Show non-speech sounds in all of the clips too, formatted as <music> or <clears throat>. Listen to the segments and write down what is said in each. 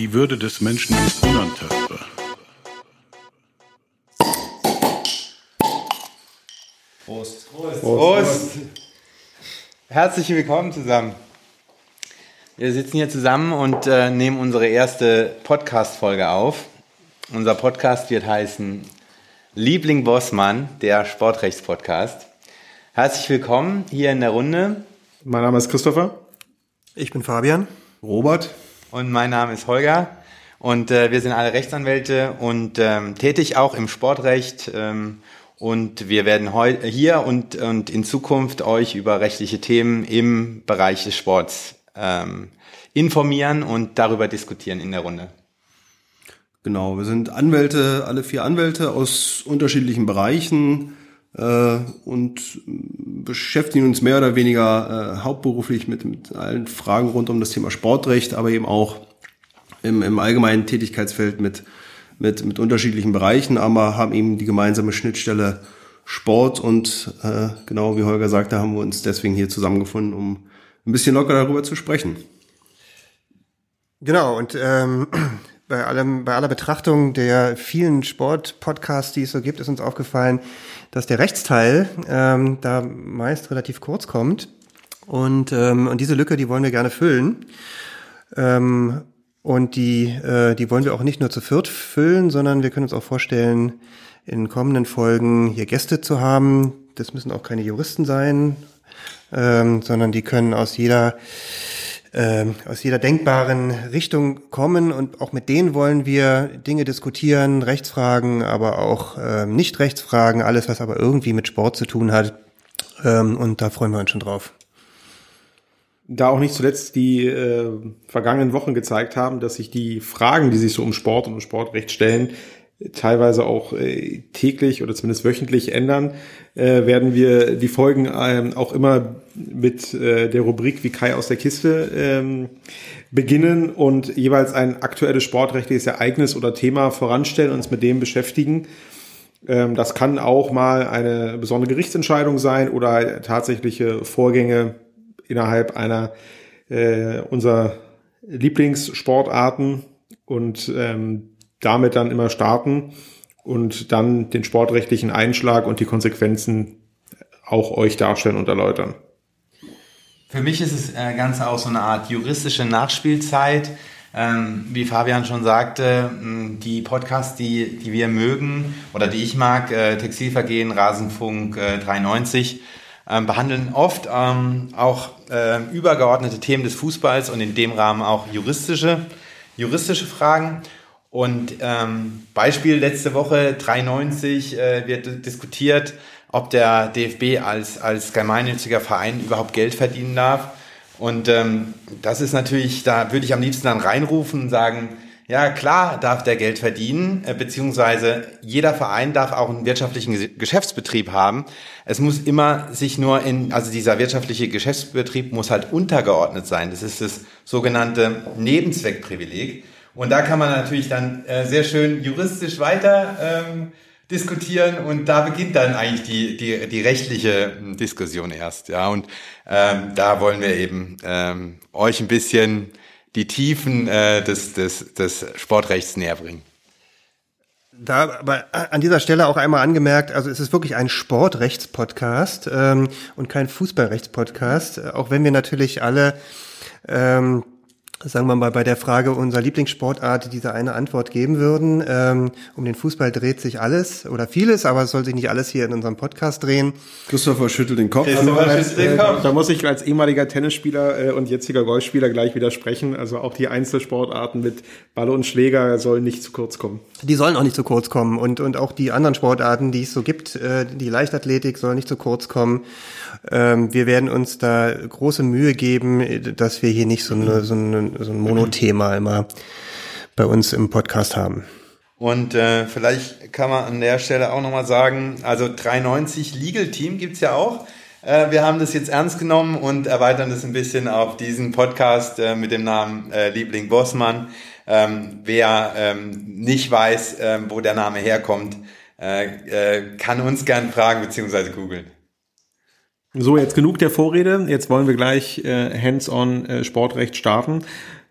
Die Würde des Menschen ist unantastbar. Prost. Prost. Prost. Herzlich willkommen zusammen. Wir sitzen hier zusammen und äh, nehmen unsere erste Podcast-Folge auf. Unser Podcast wird heißen Liebling Bossmann, der Sportrechtspodcast. Herzlich willkommen hier in der Runde. Mein Name ist Christopher. Ich bin Fabian. Robert. Und mein Name ist Holger. Und äh, wir sind alle Rechtsanwälte und ähm, tätig auch im Sportrecht. Ähm, und wir werden heute hier und, und in Zukunft euch über rechtliche Themen im Bereich des Sports ähm, informieren und darüber diskutieren in der Runde. Genau, wir sind Anwälte, alle vier Anwälte aus unterschiedlichen Bereichen äh, und beschäftigen uns mehr oder weniger äh, hauptberuflich mit, mit allen Fragen rund um das Thema Sportrecht, aber eben auch im, im allgemeinen Tätigkeitsfeld mit mit, mit unterschiedlichen Bereichen, aber haben eben die gemeinsame Schnittstelle Sport und äh, genau wie Holger sagte, haben wir uns deswegen hier zusammengefunden, um ein bisschen locker darüber zu sprechen. Genau, und ähm, bei, allem, bei aller Betrachtung der vielen Sport-Podcasts, die es so gibt, ist uns aufgefallen, dass der Rechtsteil ähm, da meist relativ kurz kommt. Und, ähm, und diese Lücke, die wollen wir gerne füllen. Ähm, und die, äh, die wollen wir auch nicht nur zu viert füllen, sondern wir können uns auch vorstellen, in kommenden Folgen hier Gäste zu haben. Das müssen auch keine Juristen sein, ähm, sondern die können aus jeder ähm, aus jeder denkbaren Richtung kommen und auch mit denen wollen wir Dinge diskutieren, Rechtsfragen, aber auch ähm, Nicht-Rechtsfragen, alles, was aber irgendwie mit Sport zu tun hat. Ähm, und da freuen wir uns schon drauf da auch nicht zuletzt die äh, vergangenen Wochen gezeigt haben, dass sich die Fragen, die sich so um Sport und um Sportrecht stellen, teilweise auch äh, täglich oder zumindest wöchentlich ändern, äh, werden wir die Folgen ähm, auch immer mit äh, der Rubrik wie Kai aus der Kiste ähm, beginnen und jeweils ein aktuelles sportrechtliches Ereignis oder Thema voranstellen, uns mit dem beschäftigen. Ähm, das kann auch mal eine besondere Gerichtsentscheidung sein oder tatsächliche Vorgänge innerhalb einer äh, unserer Lieblingssportarten und ähm, damit dann immer starten und dann den sportrechtlichen Einschlag und die Konsequenzen auch euch darstellen und erläutern. Für mich ist es äh, Ganze auch so eine Art juristische Nachspielzeit. Ähm, wie Fabian schon sagte, die Podcasts, die, die wir mögen oder die ich mag, äh, Textilvergehen, Rasenfunk äh, 93, ähm, behandeln oft ähm, auch äh, übergeordnete Themen des Fußballs und in dem Rahmen auch juristische, juristische Fragen. Und ähm, Beispiel letzte Woche 93 äh, wird diskutiert, ob der DFB als, als gemeinnütziger Verein überhaupt Geld verdienen darf. Und ähm, das ist natürlich, da würde ich am liebsten dann reinrufen und sagen, ja, klar darf der Geld verdienen, äh, beziehungsweise jeder Verein darf auch einen wirtschaftlichen Geschäftsbetrieb haben. Es muss immer sich nur in, also dieser wirtschaftliche Geschäftsbetrieb muss halt untergeordnet sein. Das ist das sogenannte Nebenzweckprivileg. Und da kann man natürlich dann äh, sehr schön juristisch weiter ähm, diskutieren und da beginnt dann eigentlich die, die, die rechtliche hm, Diskussion erst. Ja, und ähm, da wollen wir eben ähm, euch ein bisschen die Tiefen äh, des, des, des Sportrechts näher bringen. Da aber an dieser Stelle auch einmal angemerkt, also es ist wirklich ein Sportrechtspodcast ähm, und kein Fußballrechtspodcast, auch wenn wir natürlich alle ähm, sagen wir mal, bei der Frage unserer Lieblingssportart diese eine Antwort geben würden. Ähm, um den Fußball dreht sich alles oder vieles, aber es soll sich nicht alles hier in unserem Podcast drehen. Christopher schüttelt den Kopf. Also, schüttelt den Kopf. Da muss ich als ehemaliger Tennisspieler äh, und jetziger Golfspieler gleich widersprechen. Also auch die Einzelsportarten mit Ball und Schläger sollen nicht zu kurz kommen. Die sollen auch nicht zu kurz kommen und, und auch die anderen Sportarten, die es so gibt, äh, die Leichtathletik soll nicht zu kurz kommen. Ähm, wir werden uns da große Mühe geben, dass wir hier nicht so, eine, so, eine, so ein Monothema immer bei uns im Podcast haben. Und äh, vielleicht kann man an der Stelle auch nochmal sagen, also 390 Legal Team gibt's ja auch. Äh, wir haben das jetzt ernst genommen und erweitern das ein bisschen auf diesen Podcast äh, mit dem Namen äh, Liebling Bossmann. Ähm, wer ähm, nicht weiß, ähm, wo der Name herkommt, äh, äh, kann uns gern fragen bzw. googeln. So, jetzt genug der Vorrede. Jetzt wollen wir gleich äh, Hands-on äh, Sportrecht starten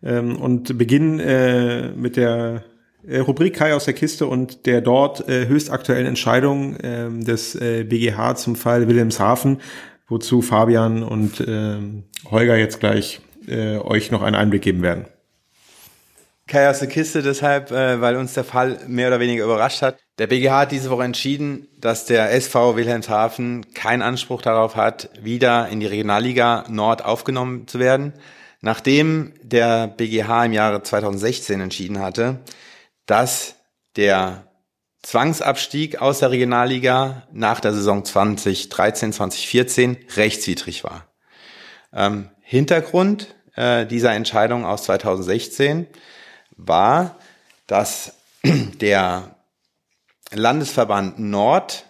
ähm, und beginnen äh, mit der äh, Rubrik Kai aus der Kiste und der dort äh, höchstaktuellen Entscheidung äh, des äh, BGH zum Fall Wilhelmshaven, wozu Fabian und äh, Holger jetzt gleich äh, euch noch einen Einblick geben werden. Kai aus der Kiste deshalb, äh, weil uns der Fall mehr oder weniger überrascht hat. Der BGH hat diese Woche entschieden, dass der SV Wilhelmshaven keinen Anspruch darauf hat, wieder in die Regionalliga Nord aufgenommen zu werden, nachdem der BGH im Jahre 2016 entschieden hatte, dass der Zwangsabstieg aus der Regionalliga nach der Saison 2013, 2014 rechtswidrig war. Ähm, Hintergrund äh, dieser Entscheidung aus 2016 war, dass <clears throat> der Landesverband Nord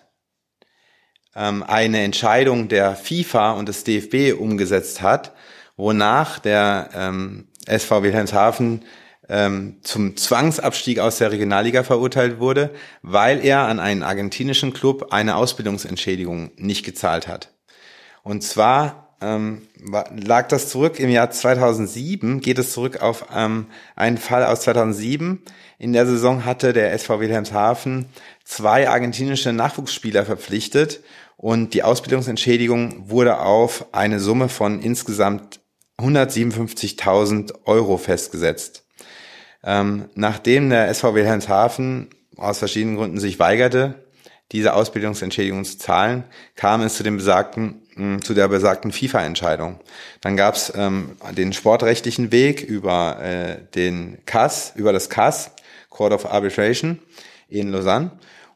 ähm, eine Entscheidung der FIFA und des DFB umgesetzt hat, wonach der ähm, SV Wilhelmshaven ähm, zum Zwangsabstieg aus der Regionalliga verurteilt wurde, weil er an einen argentinischen Club eine Ausbildungsentschädigung nicht gezahlt hat. Und zwar ähm, lag das zurück im Jahr 2007, geht es zurück auf ähm, einen Fall aus 2007. In der Saison hatte der SV Wilhelmshaven zwei argentinische Nachwuchsspieler verpflichtet und die Ausbildungsentschädigung wurde auf eine Summe von insgesamt 157.000 Euro festgesetzt. Ähm, nachdem der SV Wilhelmshaven aus verschiedenen Gründen sich weigerte, diese Ausbildungsentschädigung zu zahlen, kam es zu dem besagten zu der besagten FIFA-Entscheidung. Dann gab es ähm, den sportrechtlichen Weg über äh, den CAS, über das CAS, Court of Arbitration in Lausanne.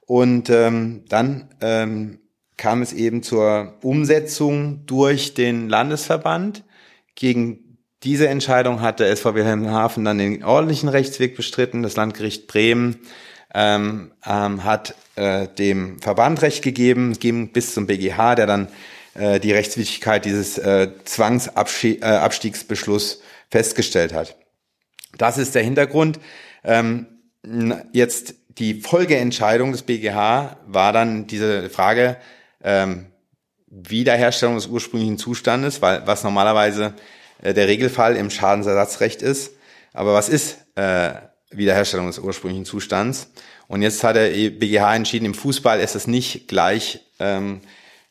Und ähm, dann ähm, kam es eben zur Umsetzung durch den Landesverband gegen diese Entscheidung hat der SV Wilhelmshaven dann den ordentlichen Rechtsweg bestritten. Das Landgericht Bremen ähm, ähm, hat äh, dem Verband Recht gegeben, ging bis zum BGH, der dann äh, die Rechtswidrigkeit dieses äh, Zwangsabstiegsbeschluss festgestellt hat. Das ist der Hintergrund. Ähm, jetzt die Folgeentscheidung des BGH war dann diese Frage ähm, Wiederherstellung des ursprünglichen Zustandes, weil was normalerweise äh, der Regelfall im Schadensersatzrecht ist. Aber was ist äh, Wiederherstellung des ursprünglichen Zustands? Und jetzt hat der BGH entschieden, im Fußball ist es nicht gleich ähm,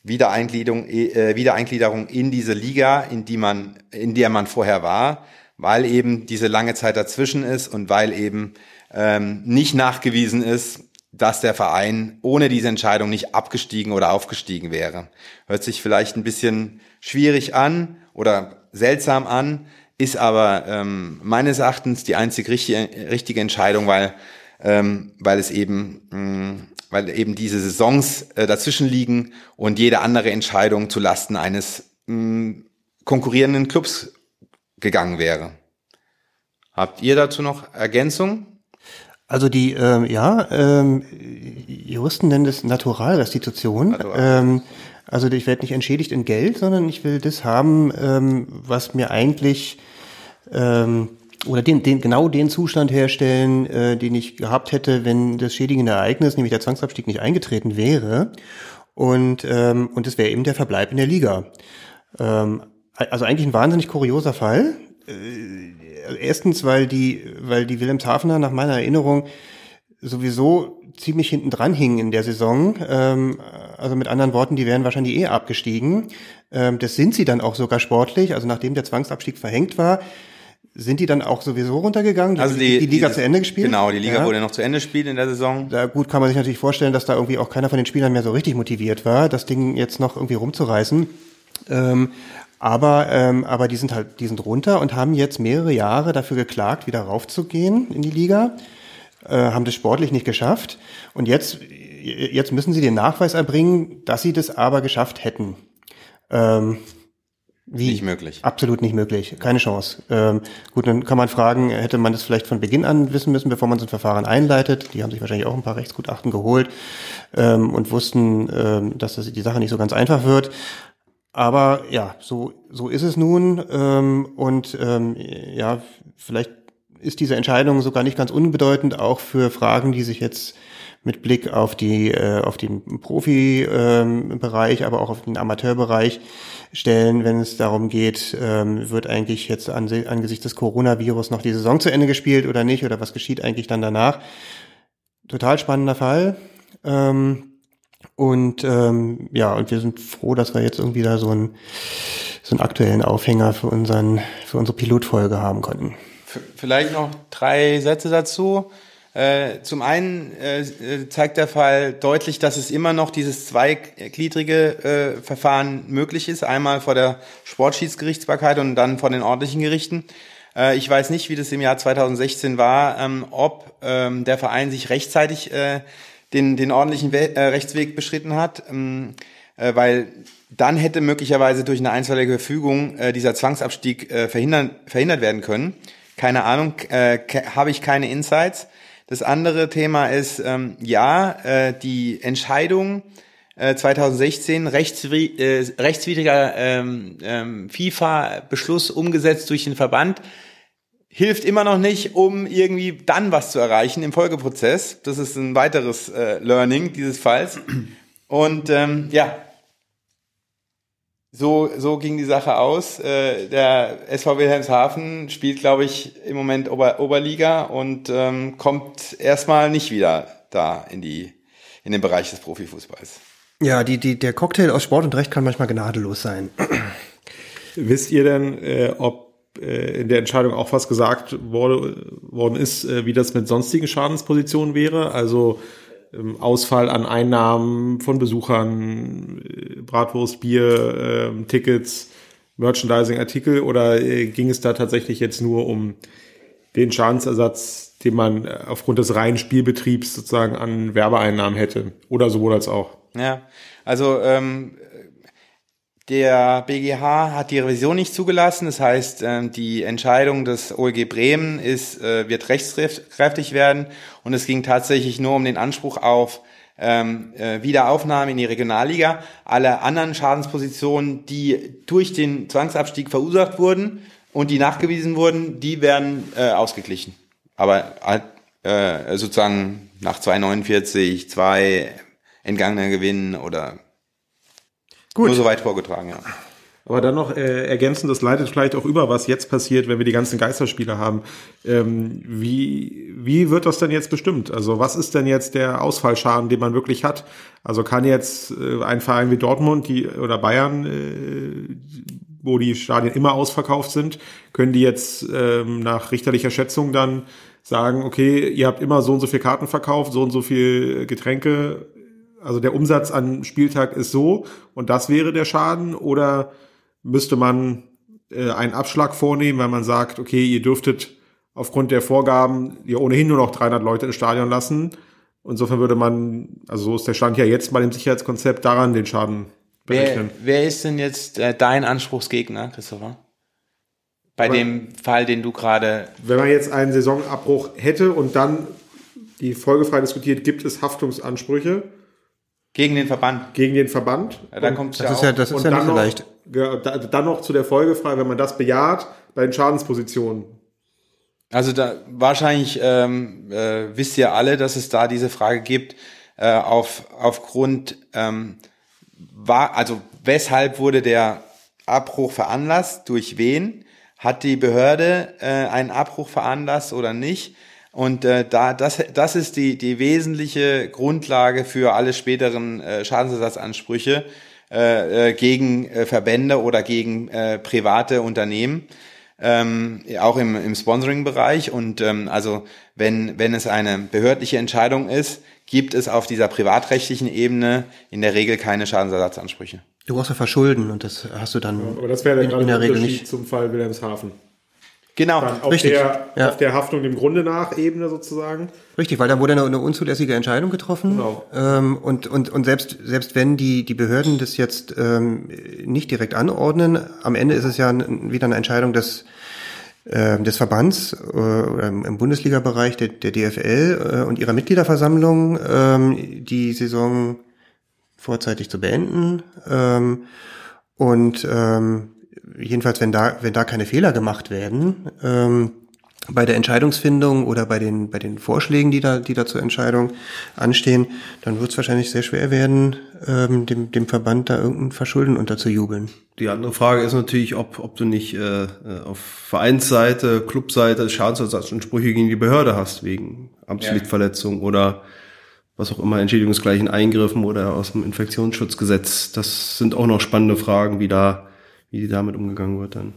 Wiedereingliederung, äh, Wiedereingliederung in diese Liga, in die man, in der man vorher war, weil eben diese lange Zeit dazwischen ist und weil eben ähm, nicht nachgewiesen ist, dass der Verein ohne diese Entscheidung nicht abgestiegen oder aufgestiegen wäre. Hört sich vielleicht ein bisschen schwierig an oder seltsam an, ist aber ähm, meines Erachtens die einzig richtige, richtige Entscheidung, weil, ähm, weil es eben, mh, mm, weil eben diese Saisons äh, dazwischen liegen und jede andere Entscheidung zu Lasten eines mh, mm, konkurrierenden Clubs gegangen wäre. Habt ihr dazu noch Ergänzungen? Also die, ähm, ja, ähm, Juristen nennen das Naturalrestitution. Natural. Ähm, also ich werde nicht entschädigt in Geld, sondern ich will das haben, ähm, was mir eigentlich ähm, oder den, den, genau den Zustand herstellen, äh, den ich gehabt hätte, wenn das schädigende Ereignis, nämlich der Zwangsabstieg, nicht eingetreten wäre. Und ähm, und es wäre eben der Verbleib in der Liga. Ähm, also eigentlich ein wahnsinnig kurioser Fall. Äh, erstens, weil die, weil die Wilhelmshavener nach meiner Erinnerung sowieso ziemlich hinten dran hingen in der Saison. Ähm, also mit anderen Worten, die wären wahrscheinlich eh abgestiegen. Ähm, das sind sie dann auch sogar sportlich. Also nachdem der Zwangsabstieg verhängt war, sind die dann auch sowieso runtergegangen? Also die, die Liga dieses, zu Ende gespielt? Genau, die Liga ja. wurde noch zu Ende gespielt in der Saison. Da gut kann man sich natürlich vorstellen, dass da irgendwie auch keiner von den Spielern mehr so richtig motiviert war, das Ding jetzt noch irgendwie rumzureißen. Ähm, aber, ähm, aber die sind halt, die sind runter und haben jetzt mehrere Jahre dafür geklagt, wieder raufzugehen in die Liga äh, haben das sportlich nicht geschafft. Und jetzt, jetzt müssen sie den Nachweis erbringen, dass sie das aber geschafft hätten. Ähm, Wie? Nicht möglich. Absolut nicht möglich. Keine Chance. Ähm, gut, dann kann man fragen, hätte man das vielleicht von Beginn an wissen müssen, bevor man so ein Verfahren einleitet? Die haben sich wahrscheinlich auch ein paar Rechtsgutachten geholt ähm, und wussten, ähm, dass das die Sache nicht so ganz einfach wird. Aber ja, so, so ist es nun. Ähm, und ähm, ja, vielleicht ist diese Entscheidung sogar nicht ganz unbedeutend, auch für Fragen, die sich jetzt mit Blick auf die äh, auf den Profibereich, ähm, aber auch auf den Amateurbereich stellen, wenn es darum geht, ähm, wird eigentlich jetzt an, angesichts des Coronavirus noch die Saison zu Ende gespielt oder nicht oder was geschieht eigentlich dann danach? Total spannender Fall. Ähm, und ähm, ja, und wir sind froh, dass wir jetzt irgendwie da so einen so einen aktuellen Aufhänger für unseren für unsere Pilotfolge haben konnten. Vielleicht noch drei Sätze dazu. Äh, zum einen äh, zeigt der Fall deutlich, dass es immer noch dieses zweigliedrige äh, Verfahren möglich ist. Einmal vor der Sportschiedsgerichtsbarkeit und dann vor den ordentlichen Gerichten. Äh, ich weiß nicht, wie das im Jahr 2016 war, ähm, ob ähm, der Verein sich rechtzeitig äh, den, den ordentlichen We äh, Rechtsweg beschritten hat, ähm, äh, weil dann hätte möglicherweise durch eine einstweilige Verfügung äh, dieser Zwangsabstieg äh, verhindern, verhindert werden können. Keine Ahnung, äh, habe ich keine Insights. Das andere Thema ist, ähm, ja, äh, die Entscheidung äh, 2016, rechtswid äh, rechtswidriger ähm, ähm, FIFA-Beschluss umgesetzt durch den Verband, hilft immer noch nicht, um irgendwie dann was zu erreichen im Folgeprozess. Das ist ein weiteres äh, Learning dieses Falls. Und ähm, ja, so, so ging die Sache aus. Äh, der SV Wilhelmshaven spielt, glaube ich, im Moment Ober Oberliga und ähm, kommt erstmal nicht wieder da in die in den Bereich des Profifußballs. Ja, die, die, der Cocktail aus Sport und Recht kann manchmal gnadenlos sein. <clears throat> Wisst ihr denn, äh, ob äh, in der Entscheidung auch was gesagt wurde, worden ist, äh, wie das mit sonstigen Schadenspositionen wäre? Also Ausfall an Einnahmen von Besuchern, äh, Bratwurst, Bier, äh, Tickets, Merchandising-Artikel oder äh, ging es da tatsächlich jetzt nur um den Schadensersatz, den man äh, aufgrund des reinen Spielbetriebs sozusagen an Werbeeinnahmen hätte? Oder sowohl als auch? Ja, also ähm, der BGH hat die Revision nicht zugelassen. Das heißt, ähm, die Entscheidung des OEG Bremen ist, äh, wird rechtskräftig werden. Und es ging tatsächlich nur um den Anspruch auf ähm, äh, Wiederaufnahme in die Regionalliga. Alle anderen Schadenspositionen, die durch den Zwangsabstieg verursacht wurden und die nachgewiesen wurden, die werden äh, ausgeglichen. Aber äh, sozusagen nach 2,49, zwei entgangener Gewinn oder Gut. Nur so weit vorgetragen, ja. Aber dann noch äh, ergänzend, das leitet vielleicht auch über, was jetzt passiert, wenn wir die ganzen Geisterspiele haben. Ähm, wie, wie wird das denn jetzt bestimmt? Also was ist denn jetzt der Ausfallschaden, den man wirklich hat? Also kann jetzt äh, ein Verein wie Dortmund die, oder Bayern, äh, wo die Stadien immer ausverkauft sind, können die jetzt ähm, nach richterlicher Schätzung dann sagen, okay, ihr habt immer so und so viel Karten verkauft, so und so viel Getränke also der Umsatz an Spieltag ist so und das wäre der Schaden oder müsste man äh, einen Abschlag vornehmen, weil man sagt, okay, ihr dürftet aufgrund der Vorgaben ja ohnehin nur noch 300 Leute ins Stadion lassen. Insofern würde man, also so ist der Stand ja jetzt bei dem Sicherheitskonzept, daran den Schaden berechnen. Wer, wer ist denn jetzt äh, dein Anspruchsgegner, Christopher? Bei Aber dem Fall, den du gerade. Wenn man jetzt einen Saisonabbruch hätte und dann die folgefrei diskutiert, gibt es Haftungsansprüche gegen den Verband. Gegen den Verband. Ja, da kommt das ja ist ja, das ist ja nicht so leicht. Ja, dann noch zu der Folgefrage, wenn man das bejaht, bei den Schadenspositionen. Also da wahrscheinlich ähm, äh, wisst ihr alle, dass es da diese Frage gibt, äh, auf, aufgrund ähm, war, also weshalb wurde der Abbruch veranlasst, durch wen? Hat die Behörde äh, einen Abbruch veranlasst oder nicht? Und äh, da, das, das ist die, die wesentliche Grundlage für alle späteren äh, Schadensersatzansprüche äh, äh, gegen äh, Verbände oder gegen äh, private Unternehmen, ähm, auch im, im Sponsoring-Bereich. Und ähm, also wenn, wenn es eine behördliche Entscheidung ist, gibt es auf dieser privatrechtlichen Ebene in der Regel keine Schadensersatzansprüche. Du brauchst ja verschulden und das hast du dann ja, aber das wäre in, in der Regel nicht zum Fall Wilhelmshaven. Genau. Dann auf, Richtig, der, ja. auf der Haftung dem Grunde nach Ebene sozusagen. Richtig, weil da wurde eine, eine unzulässige Entscheidung getroffen. Genau. Ähm, und und, und selbst, selbst wenn die, die Behörden das jetzt ähm, nicht direkt anordnen, am Ende ist es ja wieder eine Entscheidung des, ähm, des Verbands äh, oder im im Bundesliga-Bereich der, der DFL äh, und ihrer Mitgliederversammlung, ähm, die Saison vorzeitig zu beenden. Ähm, und ähm, jedenfalls, wenn da, wenn da keine Fehler gemacht werden, ähm, bei der Entscheidungsfindung oder bei den, bei den Vorschlägen, die da, die da zur Entscheidung anstehen, dann wird es wahrscheinlich sehr schwer werden, ähm, dem, dem Verband da irgendein Verschulden unterzujubeln. Die andere Frage ist natürlich, ob, ob du nicht äh, äh, auf Vereinsseite, Clubseite Schadensersatzansprüche gegen die Behörde hast, wegen Amtspflichtverletzung oder was auch immer, entschädigungsgleichen Eingriffen oder aus dem Infektionsschutzgesetz. Das sind auch noch spannende Fragen, wie da, wie damit umgegangen wird dann.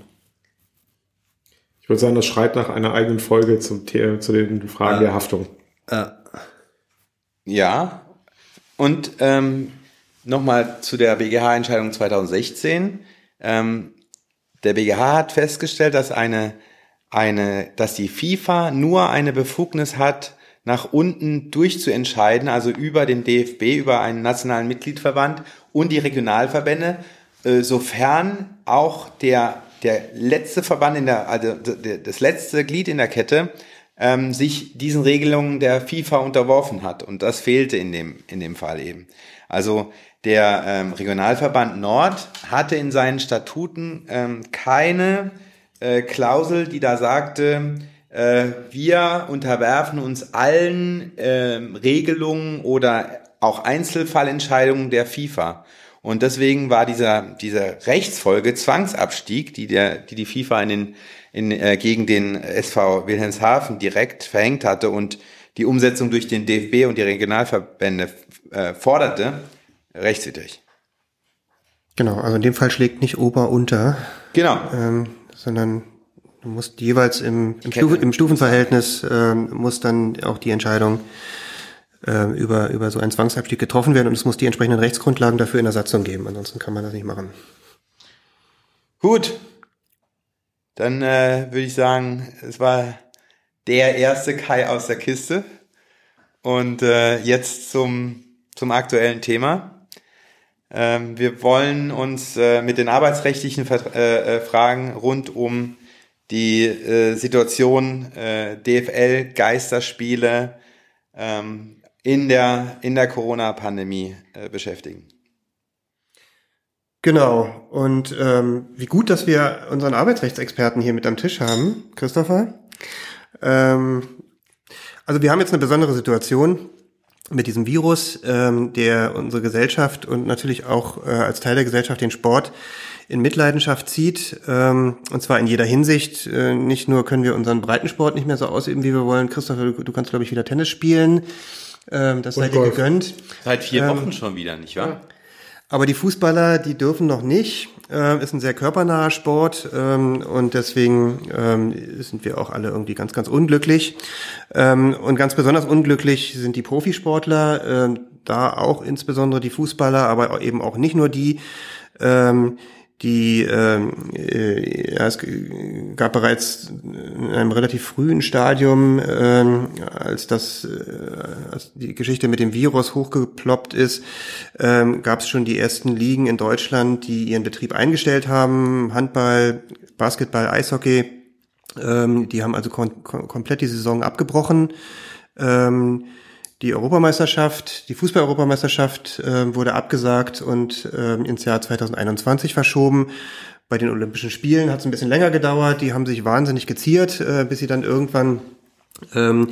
Ich würde sagen, das schreit nach einer eigenen Folge zum The zu den Fragen Ja. der Haftung. Äh, Ja. Und ähm, nochmal zu der BGH-Entscheidung 2016. Ähm, der BGH hat festgestellt, dass eine, eine, dass die FIFA nur eine Befugnis hat, nach unten durchzuentscheiden, also über den DFB, über einen nationalen Mitgliedverband und die Regionalverbände, sofern auch der, der letzte Verband in der, also das letzte Glied in der Kette ähm, sich diesen Regelungen der FIFA unterworfen hat. Und das fehlte in dem, in dem Fall eben. Also der ähm, Regionalverband Nord hatte in seinen Statuten ähm, keine äh, Klausel, die da sagte, äh, wir unterwerfen uns allen ähm, Regelungen oder auch Einzelfallentscheidungen der FIFA. Und deswegen war dieser, dieser Rechtsfolge Zwangsabstieg, die der, die, die FIFA in den, in, äh, gegen den SV Wilhelmshaven direkt verhängt hatte und die Umsetzung durch den DFB und die Regionalverbände äh, forderte, rechtswidrig. Genau, also in dem Fall schlägt nicht Ober unter, Genau. ähm, sondern du musst jeweils im, im. Stufe, im Stufenverhältnis ähm, muss dann auch die Entscheidung ähm, über, über so einen Zwangsabstieg getroffen werden und es muss die entsprechenden Rechtsgrundlagen dafür in der Satzung geben, ansonsten kann man das nicht machen. Gut. Dann äh, würde ich sagen, es war der erste Kai aus der Kiste. Und äh, jetzt zum, zum aktuellen Thema. Ähm, wir wollen uns äh, mit den arbeitsrechtlichen Vert äh, äh, Fragen rund um die äh, Situation äh, DFL, Geisterspiele ähm, in der, in der Corona-Pandemie äh, beschäftigen. Genau. Und ähm, wie gut, dass wir unseren Arbeitsrechtsexperten hier mit am Tisch haben, Christopher. Ähm, also wir haben jetzt eine besondere Situation mit diesem Virus, ähm, der unsere Gesellschaft und natürlich auch äh, als Teil der Gesellschaft den Sport in Mitleidenschaft zieht. Ähm, und zwar in jeder Hinsicht. Äh, nicht nur können wir unseren Breitensport nicht mehr so ausüben, wie wir wollen. Christopher, du, du kannst, glaube ich, wieder Tennis spielen. Ähm, das Und sei dir Golf. gegönnt. Seit vier Ähm, Wochen schon wieder, nicht wahr? Aber die Fußballer, die dürfen noch nicht. Ähm, ist ein sehr körpernaher Sport ähm, und deswegen ähm, sind wir auch alle irgendwie ganz, ganz unglücklich. Ähm, und ganz besonders unglücklich sind die Profisportler, ähm, da auch insbesondere die Fußballer, aber eben auch nicht nur die. Die ähm, äh, ja, es gab bereits in einem relativ frühen Stadium, ähm, als das äh, als die Geschichte mit dem Virus hochgeploppt ist, ähm, gab es schon die ersten Ligen in Deutschland, die ihren Betrieb eingestellt haben, Handball, Basketball, Eishockey. Ähm, die haben also kom kom komplett die Saison abgebrochen. Ähm, die Europameisterschaft, die Fußball-Europameisterschaft äh, wurde abgesagt und ähm, ins Jahr 2021 verschoben. Bei den Olympischen Spielen hat es ein bisschen länger gedauert. Die haben sich wahnsinnig geziert, äh, bis sie dann irgendwann ähm,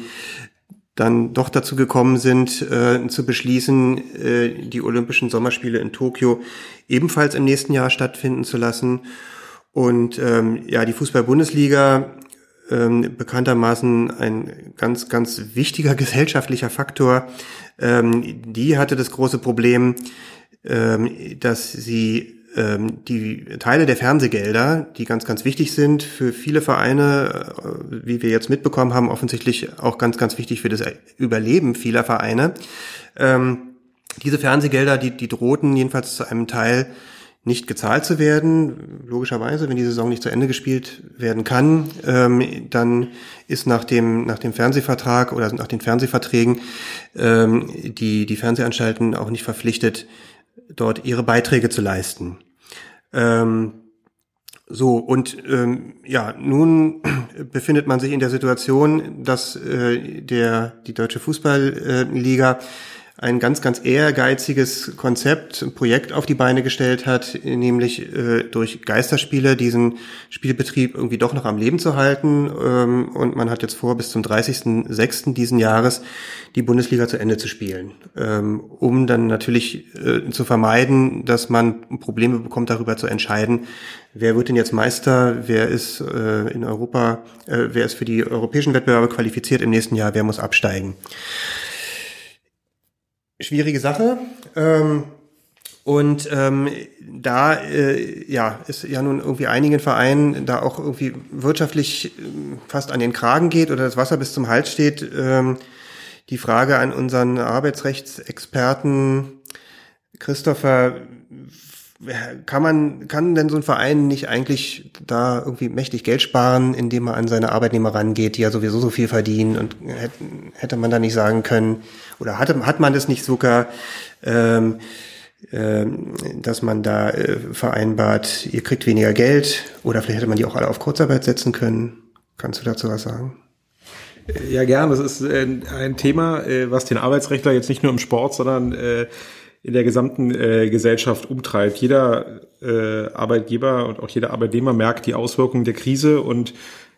dann doch dazu gekommen sind, äh, zu beschließen, äh, die Olympischen Sommerspiele in Tokio ebenfalls im nächsten Jahr stattfinden zu lassen. Und ähm, ja, die Fußball-Bundesliga ähm, bekanntermaßen ein ganz, ganz wichtiger gesellschaftlicher Faktor. Ähm, die hatte das große Problem, ähm, dass sie ähm, die Teile der Fernsehgelder, die ganz, ganz wichtig sind für viele Vereine, äh, wie wir jetzt mitbekommen haben, offensichtlich auch ganz, ganz wichtig für das Überleben vieler Vereine. Ähm, diese Fernsehgelder, die, die drohten jedenfalls zu einem Teil nicht gezahlt zu werden. Logischerweise, wenn die Saison nicht zu Ende gespielt werden kann, ähm, dann ist nach dem, nach dem Fernsehvertrag oder nach den Fernsehverträgen ähm, die, die Fernsehanstalten auch nicht verpflichtet, dort ihre Beiträge zu leisten. Ähm, so, und ähm, ja, nun befindet man sich in der Situation, dass äh, der, die Deutsche Fußballliga äh, ein ganz, ganz ehrgeiziges Konzept, Projekt auf die Beine gestellt hat, nämlich äh, durch Geisterspiele diesen Spielbetrieb irgendwie doch noch am Leben zu halten. Ähm, und man hat jetzt vor, bis zum 30.06. diesen Jahres die Bundesliga zu Ende zu spielen, ähm, um dann natürlich äh, zu vermeiden, dass man Probleme bekommt, darüber zu entscheiden, wer wird denn jetzt Meister, wer ist äh, in Europa, äh, wer ist für die europäischen Wettbewerbe qualifiziert im nächsten Jahr, wer muss absteigen schwierige Sache. Ähm, und ähm, da äh, ja, ist ja nun irgendwie einigen Vereinen da auch irgendwie wirtschaftlich äh, fast an den Kragen geht oder das Wasser bis zum Hals steht. Ähm, die Frage an unseren Arbeitsrechtsexperten Christopher, kann man, kann denn so ein Verein nicht eigentlich da irgendwie mächtig Geld sparen, indem man an seine Arbeitnehmer rangeht, die ja sowieso so viel verdienen und hätte, hätte man da nicht sagen können, oder hatte, hat man das nicht sogar, ähm, ähm, dass man da äh, vereinbart, ihr kriegt weniger Geld oder vielleicht hätte man die auch alle auf Kurzarbeit setzen können. Kannst du dazu was sagen? Ja, gern. Das ist äh, ein Thema, äh, was den Arbeitsrechtler jetzt nicht nur im Sport, sondern äh, in der gesamten äh, Gesellschaft umtreibt. Jeder äh, Arbeitgeber und auch jeder Arbeitnehmer merkt die Auswirkungen der Krise und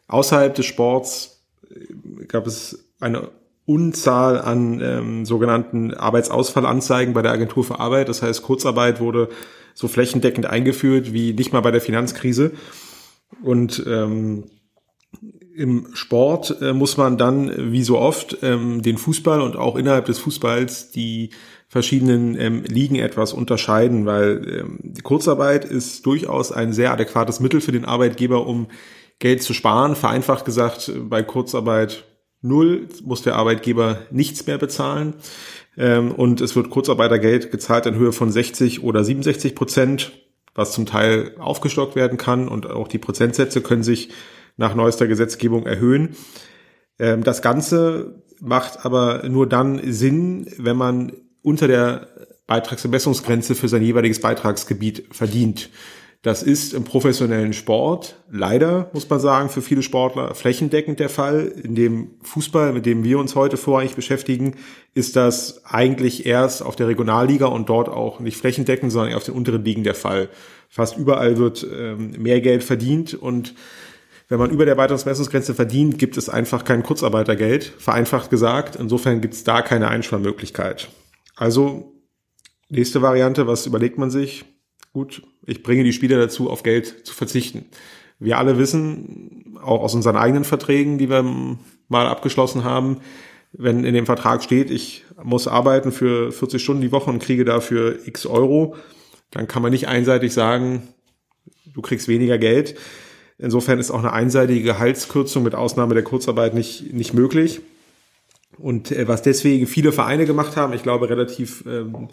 außerhalb des Sports äh, gab es eine Unzahl an ähm, sogenannten Arbeitsausfallanzeigen bei der Agentur für Arbeit. Das heißt, Kurzarbeit wurde so flächendeckend eingeführt wie nicht mal bei der Finanzkrise. Und ähm, im Sport äh, muss man dann, wie so oft, ähm, den Fußball und auch innerhalb des Fußballs die verschiedenen ähm, Ligen etwas unterscheiden, weil ähm, die Kurzarbeit ist durchaus ein sehr adäquates Mittel für den Arbeitgeber, um Geld zu sparen. Vereinfacht gesagt, bei Kurzarbeit null muss der Arbeitgeber nichts mehr bezahlen. Ähm, und es wird Kurzarbeitergeld gezahlt in Höhe von 60 oder 67 Prozent, was zum Teil aufgestockt werden kann. Und auch die Prozentsätze können sich nach neuester Gesetzgebung erhöhen. Ähm, das Ganze macht aber nur dann Sinn, wenn man unter der Beitragsermessungsgrenze für sein jeweiliges Beitragsgebiet verdient. Das ist im professionellen Sport leider, muss man sagen, für viele Sportler flächendeckend der Fall. In dem Fußball, mit dem wir uns heute vorrangig beschäftigen, ist das eigentlich erst auf der Regionalliga und dort auch nicht flächendeckend, sondern auf den unteren Ligen der Fall. Fast überall wird ähm, mehr Geld verdient und wenn man über der Beitragsmessungsgrenze verdient, gibt es einfach kein Kurzarbeitergeld, vereinfacht gesagt. Insofern gibt es da keine Einsparmöglichkeit. Also nächste Variante, was überlegt man sich? Gut, ich bringe die Spieler dazu, auf Geld zu verzichten. Wir alle wissen, auch aus unseren eigenen Verträgen, die wir mal abgeschlossen haben, wenn in dem Vertrag steht, ich muss arbeiten für 40 Stunden die Woche und kriege dafür x Euro, dann kann man nicht einseitig sagen, du kriegst weniger Geld. Insofern ist auch eine einseitige Gehaltskürzung mit Ausnahme der Kurzarbeit nicht, nicht möglich. Und äh, was deswegen viele Vereine gemacht haben, ich glaube relativ ähm,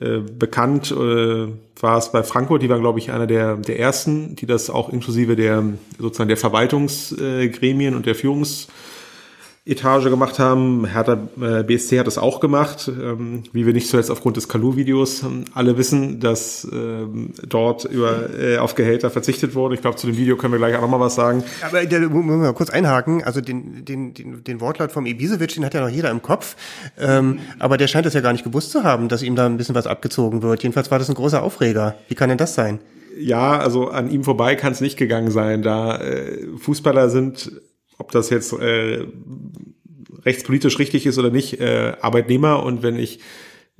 äh, bekannt äh, war es bei Frankfurt, die waren glaube ich einer der, der ersten, die das auch inklusive der sozusagen der Verwaltungsgremien und der Führungs Etage gemacht haben. Hertha äh, BSC hat das auch gemacht, ähm, wie wir nicht zuletzt aufgrund des Kalu-Videos ähm, alle wissen, dass ähm, dort über äh, auf Gehälter verzichtet wurde. Ich glaube, zu dem Video können wir gleich auch nochmal was sagen. Aber da muss man mal kurz einhaken. Also den, den, den, den Wortlaut vom Ibisevic, den hat ja noch jeder im Kopf. Ähm, aber der scheint es ja gar nicht gewusst zu haben, dass ihm da ein bisschen was abgezogen wird. Jedenfalls war das ein großer Aufreger. Wie kann denn das sein? Ja, also an ihm vorbei kann es nicht gegangen sein, da äh, Fußballer sind ob das jetzt äh, rechtspolitisch richtig ist oder nicht, äh, Arbeitnehmer und wenn ich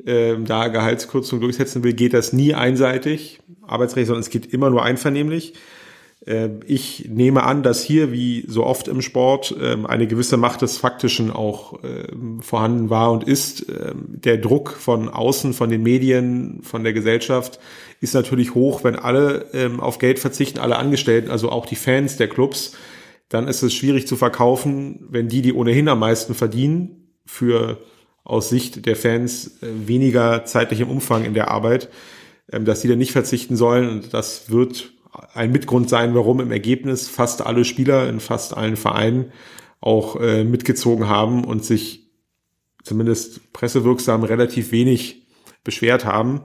äh, da Gehaltskürzung durchsetzen will, geht das nie einseitig, Arbeitsrecht, sondern es geht immer nur einvernehmlich. Äh, ich nehme an, dass hier, wie so oft im Sport, ähm, eine gewisse Macht des Faktischen auch ähm, vorhanden war und ist. Ähm, der Druck von außen, von den Medien, von der Gesellschaft ist natürlich hoch, wenn alle auf Geld verzichten, alle Angestellten, also auch die Fans der Clubs, dann ist es schwierig zu verkaufen, wenn die, die ohnehin am meisten verdienen, für aus Sicht der Fans äh, weniger zeitlich im Umfang in der Arbeit, ähm, dass die da nicht verzichten sollen. Und das wird ein Mitgrund sein, warum im Ergebnis fast alle Spieler in fast allen Vereinen auch äh, mitgezogen haben und sich zumindest pressewirksam relativ wenig beschwert haben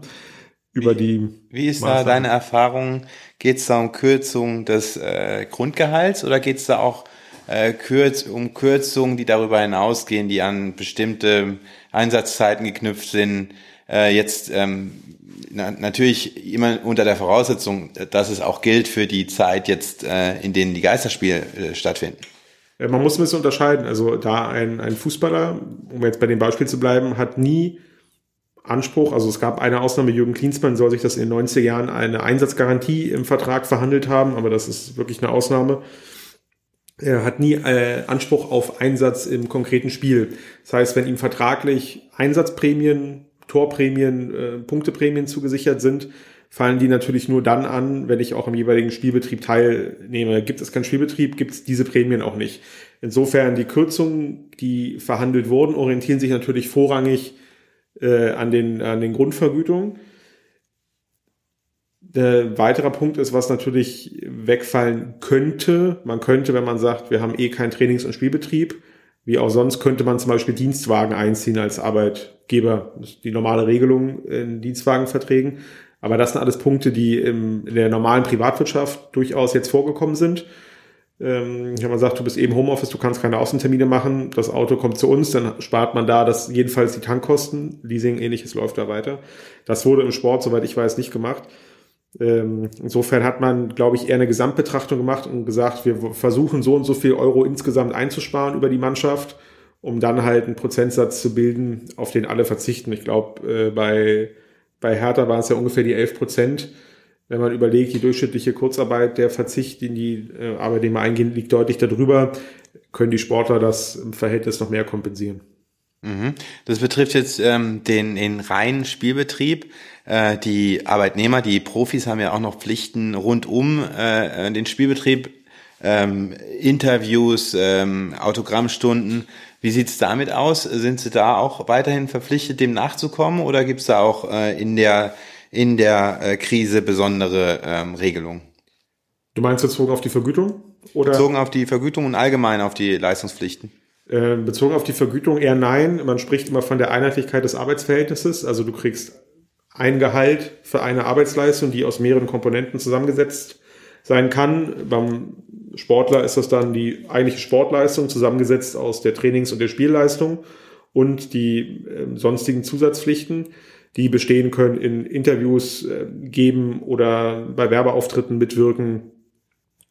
über die. Wie ist da deine Erfahrung? Geht es da um Kürzung des äh, Grundgehalts oder geht es da auch äh, kürz, um Kürzungen, die darüber hinausgehen, die an bestimmte Einsatzzeiten geknüpft sind? Äh, jetzt ähm, na, natürlich immer unter der Voraussetzung, dass es auch gilt für die Zeit jetzt, äh, in denen die Geisterspiele äh, stattfinden. Äh, man muss ein bisschen unterscheiden. Also da ein, ein Fußballer, um jetzt bei dem Beispiel zu bleiben, hat nie Anspruch, also es gab eine Ausnahme, Jürgen Klinsmann soll sich das in den 90er Jahren eine Einsatzgarantie im Vertrag verhandelt haben, aber das ist wirklich eine Ausnahme. Er hat nie äh, Anspruch auf Einsatz im konkreten Spiel. Das heißt, wenn ihm vertraglich Einsatzprämien, Torprämien, äh, Punkteprämien zugesichert sind, fallen die natürlich nur dann an, wenn ich auch am jeweiligen Spielbetrieb teilnehme. Gibt es keinen Spielbetrieb, gibt es diese Prämien auch nicht. Insofern die Kürzungen, die verhandelt wurden, orientieren sich natürlich vorrangig äh, an, den, an den Grundvergütungen. Der weiterer Punkt ist, was natürlich wegfallen könnte. Man könnte, wenn man sagt, wir haben eh keinen Trainings- und Spielbetrieb, wie auch sonst, könnte man zum Beispiel Dienstwagen einziehen als Arbeitgeber. Das ist die normale Regelung in Dienstwagenverträgen. Aber das sind alles Punkte, die in der normalen Privatwirtschaft durchaus jetzt vorgekommen sind. Ähm, wenn man sagt, du bist eben Homeoffice, du kannst keine Außentermine machen, das Auto kommt zu uns, dann spart man da das jedenfalls die Tankkosten, Leasing ähnliches läuft da weiter. Das wurde im Sport, soweit ich weiß, nicht gemacht. Ähm, insofern hat man, glaube ich, eher eine Gesamtbetrachtung gemacht und gesagt, wir versuchen so und so viel Euro insgesamt einzusparen über die Mannschaft, um dann halt einen Prozentsatz zu bilden, auf den alle verzichten. Ich glaube, äh, bei, bei Hertha waren es ja ungefähr die 11 Prozent wenn man überlegt, die durchschnittliche Kurzarbeit, der Verzicht in die äh, Arbeitnehmer eingehen, liegt deutlich darüber, können die Sportler das im Verhältnis noch mehr kompensieren. Mhm. Das betrifft jetzt ähm, den, den reinen Spielbetrieb. Äh, die Arbeitnehmer, die Profis haben ja auch noch Pflichten rund um äh, den Spielbetrieb, ähm, Interviews, ähm, Autogrammstunden. Wie sieht's damit aus? Sind Sie da auch weiterhin verpflichtet, dem nachzukommen oder gibt's da auch äh, in der in der äh, Krise besondere ähm, Regelungen. Du meinst bezogen auf die Vergütung? Oder? Bezogen auf die Vergütung und allgemein auf die Leistungspflichten. Äh, bezogen auf die Vergütung eher nein. Man spricht immer von der Einheitlichkeit des Arbeitsverhältnisses. Also du kriegst ein Gehalt für eine Arbeitsleistung, die aus mehreren Komponenten zusammengesetzt sein kann. Beim Sportler ist das dann die eigentliche Sportleistung zusammengesetzt aus der Trainings- und der Spielleistung und die äh, sonstigen Zusatzpflichten die bestehen können, in Interviews äh, geben oder bei Werbeauftritten mitwirken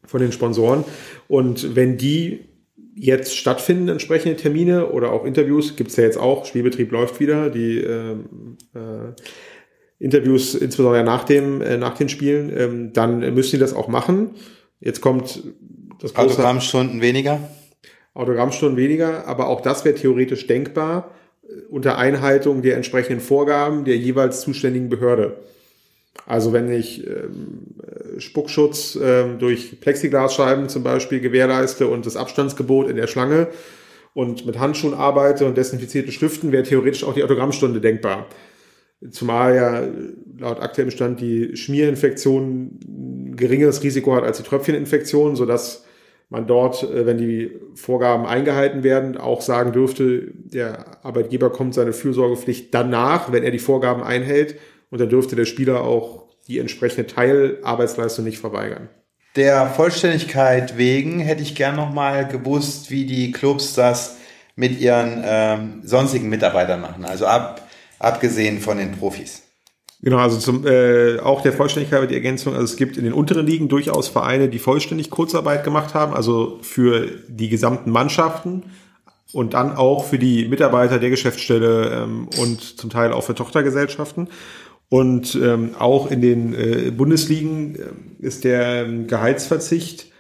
von den Sponsoren. Und wenn die jetzt stattfinden, entsprechende Termine oder auch Interviews, gibt's ja jetzt auch, Spielbetrieb läuft wieder, die äh, äh, Interviews, insbesondere nach dem, äh, nach den Spielen, ähm, dann müssen die das auch machen. Jetzt kommt das Autogrammstunden weniger? Autogrammstunden weniger, aber auch das wäre theoretisch denkbar unter Einhaltung der entsprechenden Vorgaben der jeweils zuständigen Behörde. Also wenn ich ähm, Spuckschutz ähm, durch Plexiglasscheiben zum Beispiel gewährleiste und das Abstandsgebot in der Schlange und mit Handschuhen arbeite und desinfizierten Stiften, wäre theoretisch auch die Autogrammstunde denkbar. Zumal ja laut aktuellem Stand die Schmierinfektion ein geringeres Risiko hat als die Tröpfcheninfektion, sodass man dort, äh, wenn die Vorgaben eingehalten werden, auch sagen dürfte, der Arbeitgeber kommt seine Fürsorgepflicht danach, wenn er die Vorgaben einhält. Und dann dürfte der Spieler auch die entsprechende Teilarbeitsleistung nicht verweigern. Der Vollständigkeit wegen hätte ich gern nochmal gewusst, wie die Clubs das mit ihren ähm, sonstigen Mitarbeitern machen. Also ab, abgesehen von den Profis. Genau, also zum, äh, auch der Vollständigkeit die Ergänzung, also es gibt in den unteren Ligen durchaus Vereine, die vollständig Kurzarbeit gemacht haben, also für die gesamten Mannschaften und dann auch für die Mitarbeiter der Geschäftsstelle ähm, und zum Teil auch für Tochtergesellschaften. Und ähm, auch in den äh, Bundesligen äh, ist der ähm, Gehaltsverzicht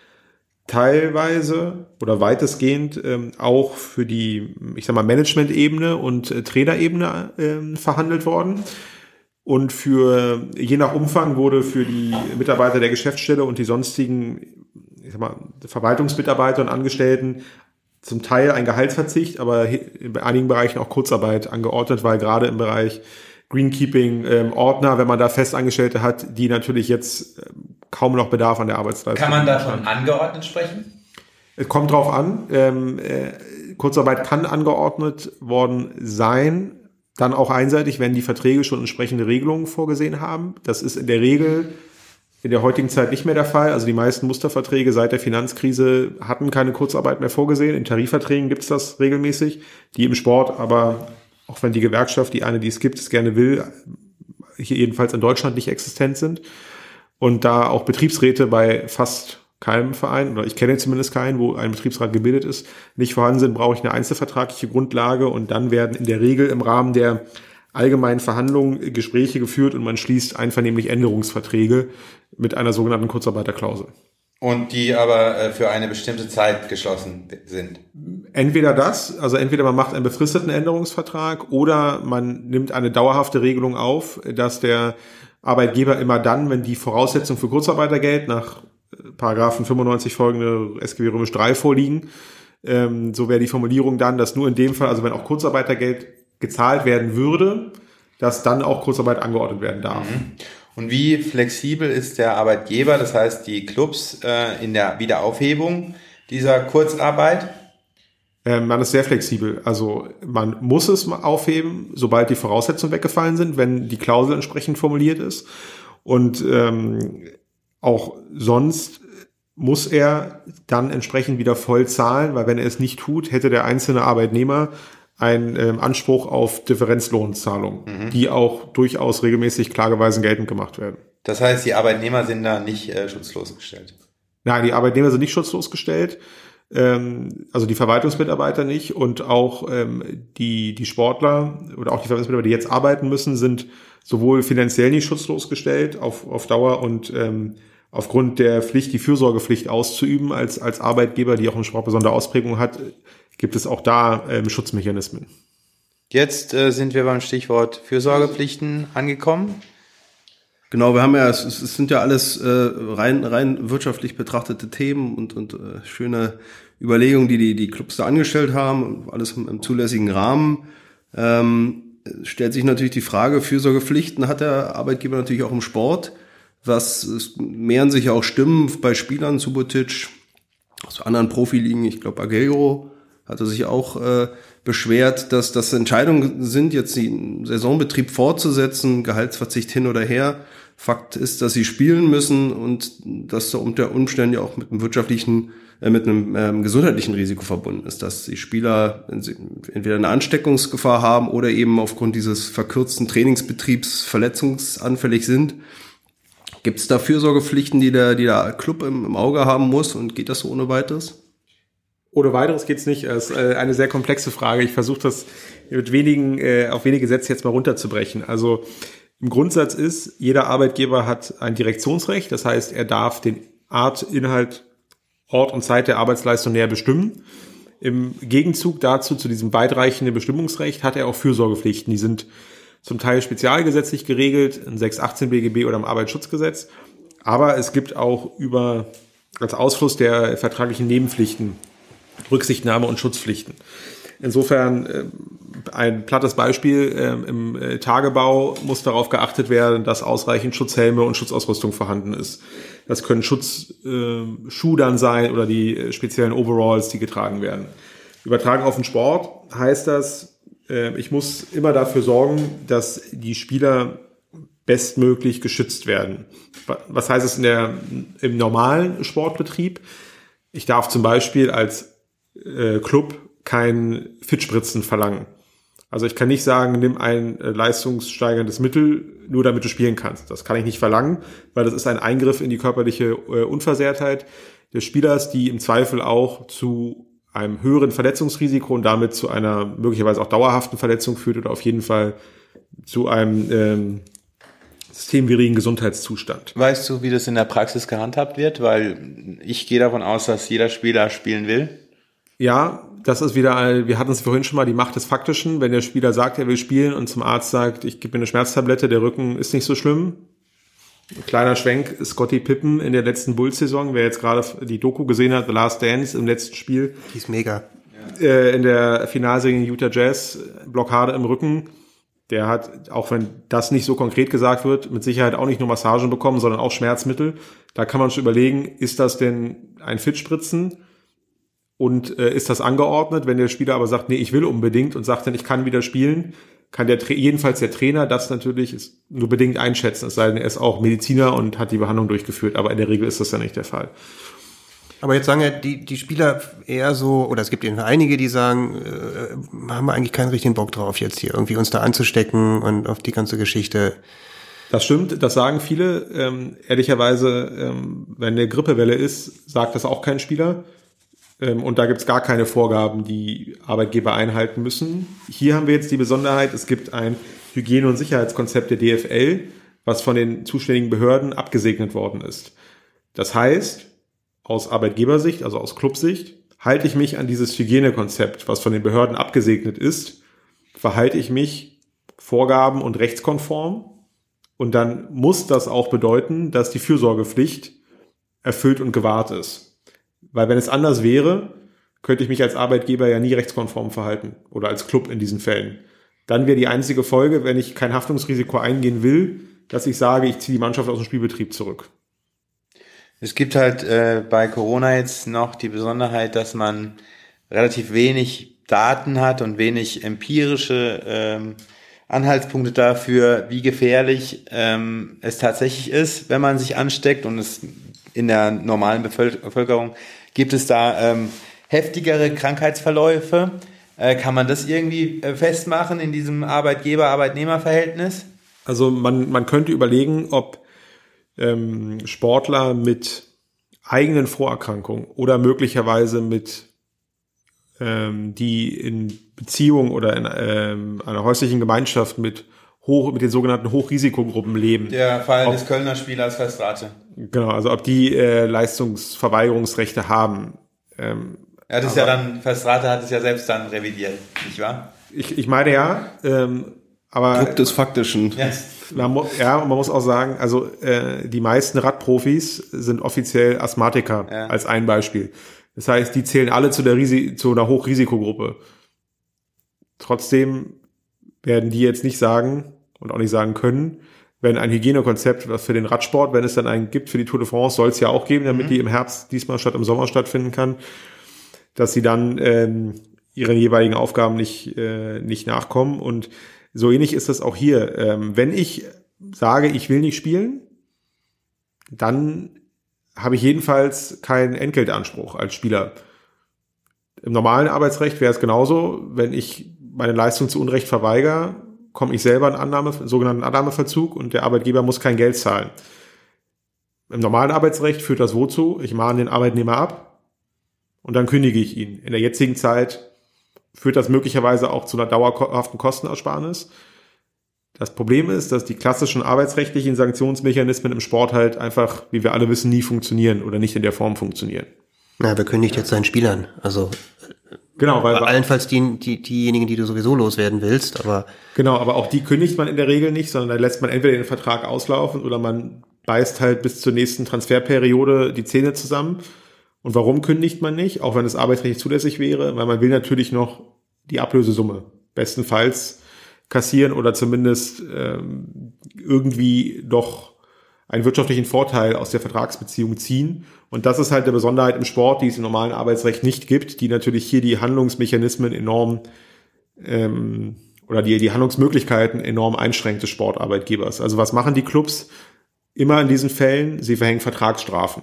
teilweise oder weitestgehend ähm, auch für die, ich sag mal, Management-Ebene und äh, Trainerebene äh, verhandelt worden. Und für, je nach Umfang wurde für die Mitarbeiter der Geschäftsstelle und die sonstigen, ich sag mal, Verwaltungsmitarbeiter und Angestellten zum Teil ein Gehaltsverzicht, aber in einigen Bereichen auch Kurzarbeit angeordnet, weil gerade im Bereich Greenkeeping-Ordner, wenn man da Festangestellte hat, die natürlich jetzt äh, kaum noch Bedarf an der Arbeitsleistung Kann man da haben. von angeordnet sprechen? Es kommt drauf an. Ähm, äh, Kurzarbeit kann angeordnet worden sein, dann auch einseitig, wenn die Verträge schon entsprechende Regelungen vorgesehen haben. Das ist in der Regel in der heutigen Zeit nicht mehr der Fall. Also die meisten Musterverträge seit der Finanzkrise hatten keine Kurzarbeit mehr vorgesehen. In Tarifverträgen gibt es das regelmäßig, die im Sport aber, auch wenn die Gewerkschaft, die eine, die es gibt, es gerne will, hier jedenfalls in Deutschland nicht existent sind. Und da auch Betriebsräte bei fast keinem Verein, oder ich kenne zumindest keinen, wo ein Betriebsrat gebildet ist, nicht vorhanden sind, brauche ich eine einzelvertragliche Grundlage und dann werden in der Regel im Rahmen der allgemeinen Verhandlungen Gespräche geführt und man schließt einvernehmlich Änderungsverträge mit einer sogenannten Kurzarbeiterklausel. Und die aber äh, für eine bestimmte Zeit geschlossen sind. Entweder das, also entweder man macht einen befristeten Änderungsvertrag oder man nimmt eine dauerhafte Regelung auf, dass der Arbeitgeber immer dann, wenn die Voraussetzungen für Kurzarbeitergeld nach äh, Paragraphen 95 folgende SGB Römisch 3 vorliegen, ähm, so wäre die Formulierung dann, dass nur in dem Fall, also wenn auch Kurzarbeitergeld gezahlt werden würde, dass dann auch Kurzarbeit angeordnet werden darf. Und wie flexibel ist der Arbeitgeber, das heißt die Clubs äh, in der Wiederaufhebung dieser Kurzarbeit? Ähm, man ist sehr flexibel. Also man muss es aufheben, sobald die Voraussetzungen weggefallen sind, wenn die Klausel entsprechend formuliert ist. Und ähm, auch sonst muss er dann entsprechend wieder voll zahlen, weil wenn er es nicht tut, hätte der einzelne Arbeitnehmer einen ähm, Anspruch auf Differenzlohnzahlung, die auch durchaus regelmäßig klageweisen geltend gemacht werden. Das heißt, die Arbeitnehmer sind da nicht äh, schutzlos gestellt. Nein, die Arbeitnehmer sind nicht schutzlos gestellt, ähm, also die Verwaltungsmitarbeiter nicht und auch ähm, die, die Sportler oder auch die Verwaltungsmitarbeiter, die jetzt arbeiten müssen, sind sowohl finanziell nicht schutzlos gestellt auf, auf Dauer und ähm, aufgrund der Pflicht, die Fürsorgepflicht auszuüben als, als Arbeitgeber, die auch im Sport besondere Ausprägung hat, gibt es auch da ähm, Schutzmechanismen. Jetzt äh, sind wir beim Stichwort Fürsorgepflichten angekommen. Genau, wir haben ja, es, es sind ja alles äh, rein, rein wirtschaftlich betrachtete Themen und, und äh, schöne Überlegungen, die, die die Clubs da angestellt haben, alles im, im zulässigen Rahmen. Ähm, stellt sich natürlich die Frage, Fürsorgepflichten hat der Arbeitgeber natürlich auch im Sport. Was es mehren sich ja auch Stimmen bei Spielern, Subotic, aus anderen Profiligen, ich glaube Aguero hatte sich auch äh, beschwert, dass das Entscheidungen sind, jetzt den Saisonbetrieb fortzusetzen, Gehaltsverzicht hin oder her. Fakt ist, dass sie spielen müssen und dass da unter Umständen ja auch mit einem wirtschaftlichen, äh, mit einem ähm, gesundheitlichen Risiko verbunden ist, dass die Spieler entweder eine Ansteckungsgefahr haben oder eben aufgrund dieses verkürzten Trainingsbetriebs verletzungsanfällig sind. Gibt es da Fürsorgepflichten, die der, die der Club im, im Auge haben muss und geht das so ohne weiteres? Ohne weiteres geht's nicht. Es ist äh, eine sehr komplexe Frage. Ich versuche das mit wenigen, äh, auf wenige Sätze jetzt mal runterzubrechen. Also im Grundsatz ist, jeder Arbeitgeber hat ein Direktionsrecht. Das heißt, er darf den Art, Inhalt, Ort und Zeit der Arbeitsleistung näher bestimmen. Im Gegenzug dazu, zu diesem weitreichenden Bestimmungsrecht, hat er auch Fürsorgepflichten. Die sind zum Teil spezialgesetzlich geregelt, in 618 BGB oder im Arbeitsschutzgesetz. Aber es gibt auch über, als Ausfluss der vertraglichen Nebenpflichten Rücksichtnahme und Schutzpflichten. Insofern äh, ein plattes Beispiel, äh, im äh, Tagebau muss darauf geachtet werden, dass ausreichend Schutzhelme und Schutzausrüstung vorhanden ist. Das können Schutzschuhe äh, dann sein oder die speziellen Overalls, die getragen werden. Übertragen auf den Sport heißt das, ich muss immer dafür sorgen, dass die Spieler bestmöglich geschützt werden. Was heißt es in der, im normalen Sportbetrieb? Ich darf zum Beispiel als äh, Club kein Fitspritzen verlangen. Also ich kann nicht sagen, nimm ein äh, leistungssteigerndes Mittel, nur damit du spielen kannst. Das kann ich nicht verlangen, weil das ist ein Eingriff in die körperliche äh, Unversehrtheit des Spielers, die im Zweifel auch zu einem höheren Verletzungsrisiko und damit zu einer möglicherweise auch dauerhaften Verletzung führt oder auf jeden Fall zu einem ähm, systemwidrigen Gesundheitszustand. Weißt du, wie das in der Praxis gehandhabt wird? Weil ich gehe davon aus, dass jeder Spieler spielen will. Ja, das ist wieder, ein- wir hatten es vorhin schon mal, die Macht des Faktischen. Wenn der Spieler sagt, er will spielen und zum Arzt sagt, ich gebe mir eine Schmerztablette, der Rücken ist nicht so schlimm. Ein kleiner Schwenk, Scotty Pippen in der letzten Bulls-Saison, wer jetzt gerade die Doku gesehen hat, The Last Dance im letzten Spiel, Die ist mega. äh, in der Finalserie gegen Utah Jazz, Blockade im Rücken, Der hat, auch wenn das nicht so konkret gesagt wird, mit Sicherheit auch nicht nur Massagen bekommen, sondern auch Schmerzmittel. Da kann man schon überlegen, ist das denn ein Fitspritzen? Und äh, ist das angeordnet? Wenn der Spieler aber sagt, nee, ich will unbedingt und sagt dann, ich kann wieder spielen, kann der jedenfalls der Trainer das natürlich ist nur bedingt einschätzen, es sei denn, er ist auch Mediziner und hat die Behandlung durchgeführt, aber in der Regel ist das ja nicht der Fall. Aber jetzt sagen ja die, die Spieler eher so, oder es gibt eben einige, die sagen, äh, haben wir eigentlich keinen richtigen Bock drauf, jetzt hier irgendwie uns da anzustecken und auf die ganze Geschichte. Das stimmt, das sagen viele. Ähm, ehrlicherweise, ähm, wenn eine Grippewelle ist, sagt das auch kein Spieler. Ähm, und da gibt's gar keine Vorgaben, die Arbeitgeber einhalten müssen. Hier haben wir jetzt die Besonderheit, es gibt ein Hygiene- und Sicherheitskonzept der DFL, was von den zuständigen Behörden abgesegnet worden ist. Das heißt, aus Arbeitgebersicht, also aus Clubsicht, halte ich mich an dieses Hygienekonzept, was von den Behörden abgesegnet ist, verhalte ich mich vorgaben- und rechtskonform. Und dann muss das auch bedeuten, dass die Fürsorgepflicht erfüllt und gewahrt ist. Weil wenn es anders wäre, könnte ich mich als Arbeitgeber ja nie rechtskonform verhalten oder als Club in diesen Fällen. Dann wäre die einzige Folge, wenn ich kein Haftungsrisiko eingehen will, dass ich sage, ich ziehe die Mannschaft aus dem Spielbetrieb zurück. Es gibt halt äh, bei Corona jetzt noch die Besonderheit, dass man relativ wenig Daten hat und wenig empirische ähm, Anhaltspunkte dafür, wie gefährlich ähm, es tatsächlich ist, wenn man sich ansteckt. Und es in der normalen Bevölkerung gibt es da ähm, heftigere Krankheitsverläufe. Äh, kann man das irgendwie äh, festmachen in diesem Arbeitgeber-Arbeitnehmer-Verhältnis? Also man, man könnte überlegen, ob ähm, Sportler mit eigenen Vorerkrankungen oder möglicherweise mit ähm, die in Beziehung oder in ähm, einer häuslichen Gemeinschaft mit hoch mit den sogenannten Hochrisikogruppen leben. Der Fall ob, des Kölner Spielers Festrate. Genau, also ob die äh, Leistungsverweigerungsrechte haben. Ähm, ja, das ist ja dann, Festrate hat es ja selbst dann revidiert, nicht wahr? Ich, ich meine ja, ähm, aber. Druck des Faktischen. Yes. Man muss, ja, und man muss auch sagen, also äh, die meisten Radprofis sind offiziell Asthmatiker ja. als ein Beispiel. Das heißt, die zählen alle zu der Risi zu einer Hochrisikogruppe. Trotzdem werden die jetzt nicht sagen und auch nicht sagen können, wenn ein Hygienekonzept, was für den Radsport, wenn es dann einen gibt für die Tour de France, soll es ja auch geben, damit mhm. die im Herbst diesmal statt im Sommer stattfinden kann, dass sie dann ähm, ihren jeweiligen Aufgaben nicht, äh, nicht nachkommen. Und so ähnlich ist das auch hier. Ähm, wenn ich sage, ich will nicht spielen, dann habe ich jedenfalls keinen Entgeltanspruch als Spieler. Im normalen Arbeitsrecht wäre es genauso, wenn ich meine Leistung zu Unrecht verweigere, komme ich selber in Annahme, sogenannten Annahmeverzug und der Arbeitgeber muss kein Geld zahlen. Im normalen Arbeitsrecht führt das wozu? Ich mahne den Arbeitnehmer ab und dann kündige ich ihn. In der jetzigen Zeit führt das möglicherweise auch zu einer dauerhaften Kostenersparnis. Das Problem ist, dass die klassischen arbeitsrechtlichen Sanktionsmechanismen im Sport halt einfach, wie wir alle wissen, nie funktionieren oder nicht in der Form funktionieren. Na, wer kündigt jetzt seinen Spielern? Also Genau, weil allenfalls die, die, diejenigen, die du sowieso loswerden willst, aber genau, aber auch die kündigt man in der Regel nicht, sondern da lässt man entweder den Vertrag auslaufen oder man beißt halt bis zur nächsten Transferperiode die Zähne zusammen und warum kündigt man nicht, auch wenn es arbeitsrechtlich zulässig wäre? Weil man will natürlich noch die Ablösesumme bestenfalls kassieren oder zumindest ähm, irgendwie doch einen wirtschaftlichen Vorteil aus der Vertragsbeziehung ziehen. Und das ist halt eine Besonderheit im Sport, die es im normalen Arbeitsrecht nicht gibt, die natürlich hier die Handlungsmechanismen enorm ähm, oder die, die Handlungsmöglichkeiten enorm einschränkt des Sportarbeitgebers. Also was machen die Clubs immer in diesen Fällen? Sie verhängen Vertragsstrafen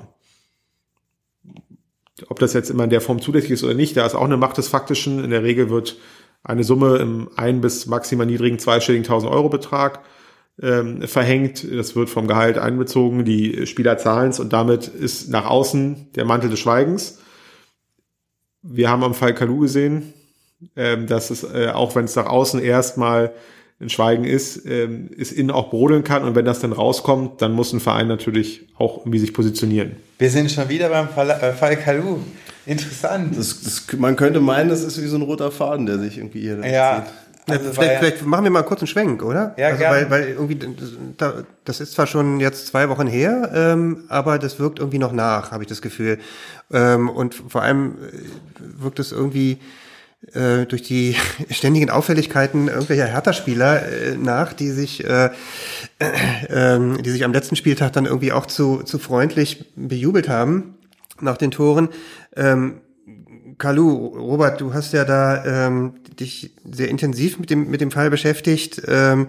ob das jetzt immer in der Form zulässig ist oder nicht, da ist auch eine Macht des Faktischen. In der Regel wird eine Summe im ein- bis maximal niedrigen zweistelligen 1000 Euro Betrag ähm, verhängt. Das wird vom Gehalt einbezogen, die Spieler zahlen es und damit ist nach außen der Mantel des Schweigens. Wir haben am Fall Kalu gesehen, ähm, dass es, äh, auch wenn es nach außen erstmal ein Schweigen ist, ähm, es innen auch brodeln kann und wenn das dann rauskommt, dann muss ein Verein natürlich auch irgendwie sich positionieren. Wir sind schon wieder beim Fall, äh, Fall Kalu. Interessant. Das, das, man könnte meinen, das ist wie so ein roter Faden, der sich irgendwie hier ja. zieht. Also vielleicht, ja vielleicht, machen wir mal kurz einen Schwenk, oder? Ja, also, weil, weil irgendwie das ist zwar schon jetzt zwei Wochen her, ähm, aber das wirkt irgendwie noch nach, habe ich das Gefühl. Ähm, und vor allem äh, wirkt es irgendwie äh, durch die <laughs> ständigen Auffälligkeiten irgendwelcher Hertha-Spieler äh, nach, die sich, äh, äh, ähm, die sich am letzten Spieltag dann irgendwie auch zu, zu freundlich bejubelt haben nach den Toren. Ähm, Kalu, Robert, du hast ja da ähm, dich sehr intensiv mit dem mit dem Fall beschäftigt. Ähm,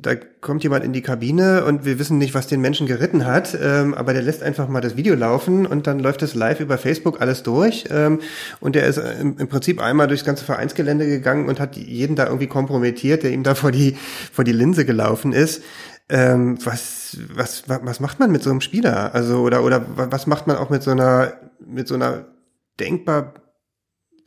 da kommt jemand in die Kabine und wir wissen nicht, was den Menschen geritten hat, ähm, aber der lässt einfach mal das Video laufen und dann läuft es live über Facebook alles durch ähm, und der ist im, im, Prinzip einmal durchs ganze Vereinsgelände gegangen und hat jeden da irgendwie kompromittiert, der ihm da vor die vor die Linse gelaufen ist. Ähm, was was was macht man mit so einem Spieler? Also oder oder was macht man auch mit so einer mit so einer denkbar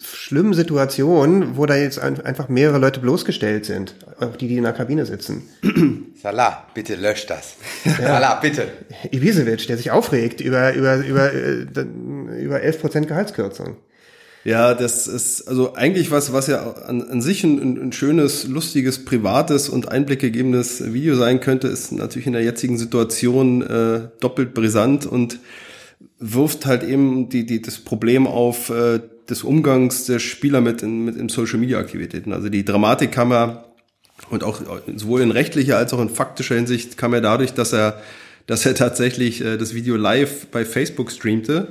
schlimmen Situation, wo da jetzt einfach mehrere Leute bloßgestellt sind, auch die, die in der Kabine sitzen. <clears throat> Salah, bitte löscht das. Ja. Salah, bitte. Ibisevic, der sich aufregt über, über, über, äh, über 11% Gehaltskürzung. Ja, das ist also eigentlich was, was ja an, an sich ein, ein schönes, lustiges, privates und einblickgegebenes Video sein könnte, ist natürlich in der jetzigen Situation äh, doppelt brisant und wirft halt eben die, die, das Problem auf, äh, des Umgangs der Spieler mit in, mit in Social Media Aktivitäten. Also die Dramatik kam ja und auch sowohl in rechtlicher als auch in faktischer Hinsicht kam er dadurch, dass er, dass er tatsächlich äh, das Video live bei Facebook streamte.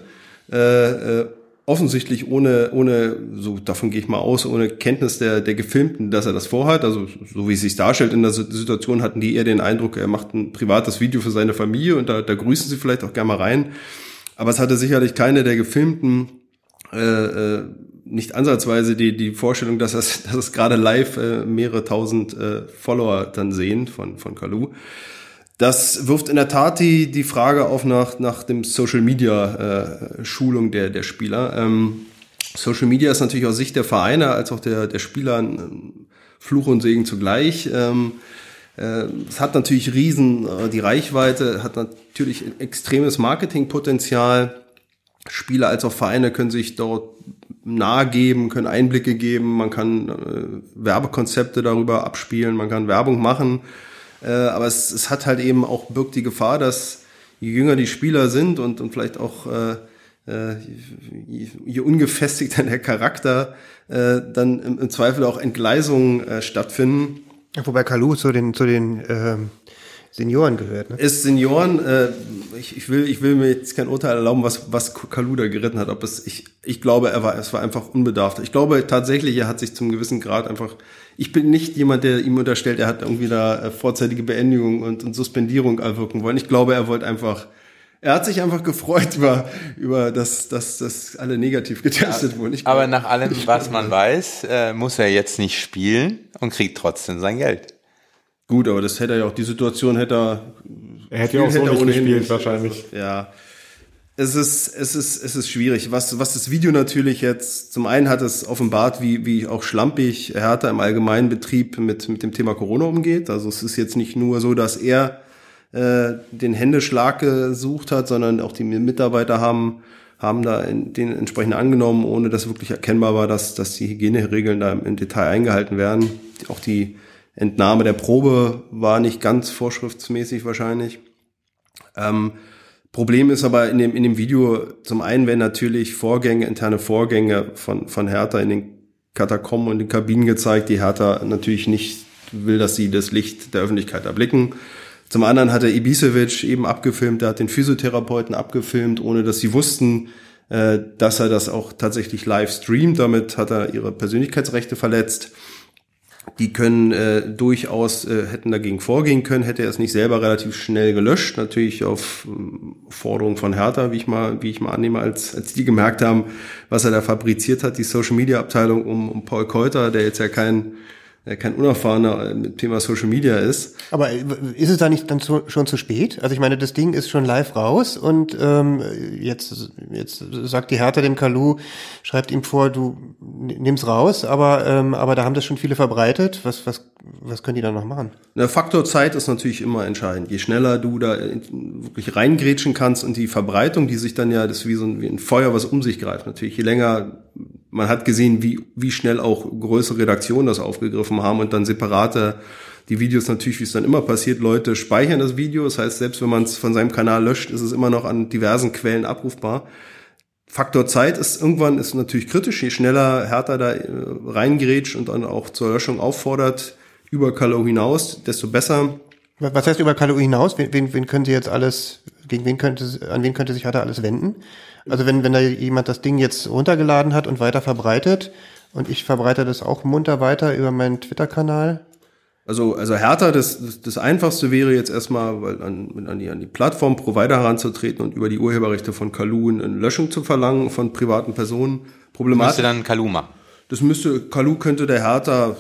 Äh, äh, offensichtlich ohne, ohne, so davon gehe ich mal aus, ohne Kenntnis der, der Gefilmten, dass er das vorhat. Also so wie es sich darstellt in der Situation, hatten die eher den Eindruck, er macht ein privates Video für seine Familie und da, da grüßen sie vielleicht auch gerne mal rein. Aber es hatte sicherlich keine der Gefilmten äh, äh, nicht ansatzweise die, die Vorstellung, dass es, dass es gerade live äh, mehrere tausend äh, Follower dann sehen von, von Kalu. Das wirft in der Tat die, die Frage auf nach, nach dem Social Media äh, Schulung der, der Spieler. Ähm, Social Media ist natürlich aus Sicht der Vereine als auch der, der Spieler ein Fluch und Segen zugleich. Ähm, äh, es hat natürlich riesen äh, die Reichweite, hat natürlich extremes Marketingpotenzial. Spieler als auch Vereine können sich dort nahe geben, können Einblicke geben, man kann äh, Werbekonzepte darüber abspielen, man kann Werbung machen. Äh, aber es, es hat halt eben auch birgt die Gefahr, dass je jünger die Spieler sind und, und vielleicht auch äh, äh je, je ungefestigter der Charakter, äh, dann im, im Zweifel auch Entgleisungen äh, stattfinden. Wobei Kalu zu den, zu den ähm Senioren gehört. Ne? Ist Senioren, äh, ich, ich, will, ich will mir jetzt kein Urteil erlauben, was, was Kaluda geritten hat. Ob es, ich, ich glaube, er war, es war einfach unbedarft. Ich glaube tatsächlich, er hat sich zum gewissen Grad einfach, ich bin nicht jemand, der ihm unterstellt, er hat irgendwie da äh, vorzeitige Beendigung und, und Suspendierung erwirken wollen. Ich glaube, er wollte einfach, er hat sich einfach gefreut über, über das, dass das alle negativ getestet ja, wurden. Ich aber nach allem, was man weiß, äh, muss er jetzt nicht spielen und kriegt trotzdem sein Geld. Gut, aber das hätte er ja auch, die Situation hätte er. Er hätte ja auch so nicht gespielt, wahrscheinlich. Ja. Es ist, es ist, es ist schwierig. Was, was das Video natürlich jetzt, zum einen hat es offenbart, wie, wie auch schlampig Hertha im allgemeinen Betrieb mit, mit dem Thema Corona umgeht. Also es ist jetzt nicht nur so, dass er äh, den Händeschlag gesucht hat, sondern auch die Mitarbeiter haben, haben da in, den entsprechend angenommen, ohne dass wirklich erkennbar war, dass, dass die Hygieneregeln da im Detail eingehalten werden. Auch die Entnahme der Probe war nicht ganz vorschriftsmäßig wahrscheinlich. Ähm, Problem ist aber in dem, in dem Video, zum einen werden natürlich Vorgänge, interne Vorgänge von, von Hertha in den Katakomben und den Kabinen gezeigt, die Hertha natürlich nicht will, dass sie das Licht der Öffentlichkeit erblicken. Zum anderen hat er Ibisevic eben abgefilmt, der hat den Physiotherapeuten abgefilmt, ohne dass sie wussten, äh, dass er das auch tatsächlich live streamt. Damit hat er ihre Persönlichkeitsrechte verletzt die können äh, durchaus äh, hätten dagegen vorgehen können, hätte er es nicht selber relativ schnell gelöscht, natürlich auf äh, Forderung von Hertha, wie ich mal, wie ich mal annehme, als als die gemerkt haben, was er da fabriziert hat, die Social Media Abteilung um, um Paul Keuter, der jetzt ja kein kein unerfahrener mit Thema Social Media ist. Aber äh, ist es da nicht dann zu, schon zu spät? Also ich meine, das Ding ist schon live raus und ähm, jetzt, jetzt sagt die Hertha dem Kalu, schreibt ihm vor, du nimm's raus, aber, ähm, aber da haben das schon viele verbreitet. Was, was, was können die da noch machen? Der Faktor Zeit ist natürlich immer entscheidend. Je schneller du da wirklich reingrätschen kannst und die Verbreitung, die sich dann ja, das ist wie so ein, wie ein Feuer, was um sich greift. Natürlich, je länger man hat gesehen, wie, wie schnell auch größere Redaktionen das aufgegriffen haben und dann separate die Videos natürlich, wie es dann immer passiert, Leute speichern das Video. Das heißt, selbst wenn man es von seinem Kanal löscht, ist es immer noch an diversen Quellen abrufbar. Faktor Zeit ist irgendwann ist natürlich kritisch, je schneller Hertha da äh, reingerätscht und dann auch zur Löschung auffordert, über Kalau hinaus, desto besser. Was heißt über Kalau hinaus? Wen, wen, wen können Sie jetzt alles, gegen wen könnte, an wen könnte sich Hertha alles wenden? Also wenn, wenn da jemand das Ding jetzt runtergeladen hat und weiter verbreitet und ich verbreite das auch munter weiter über meinen Twitter-Kanal, also, also härter, das, das, das Einfachste wäre jetzt erstmal, weil an, an die, an die Plattform Provider heranzutreten und über die Urheberrechte von Kalu eine Löschung zu verlangen von privaten Personen. Problematisch. Müsste dann Kalu machen. Das müsste, Kalu könnte der Härter,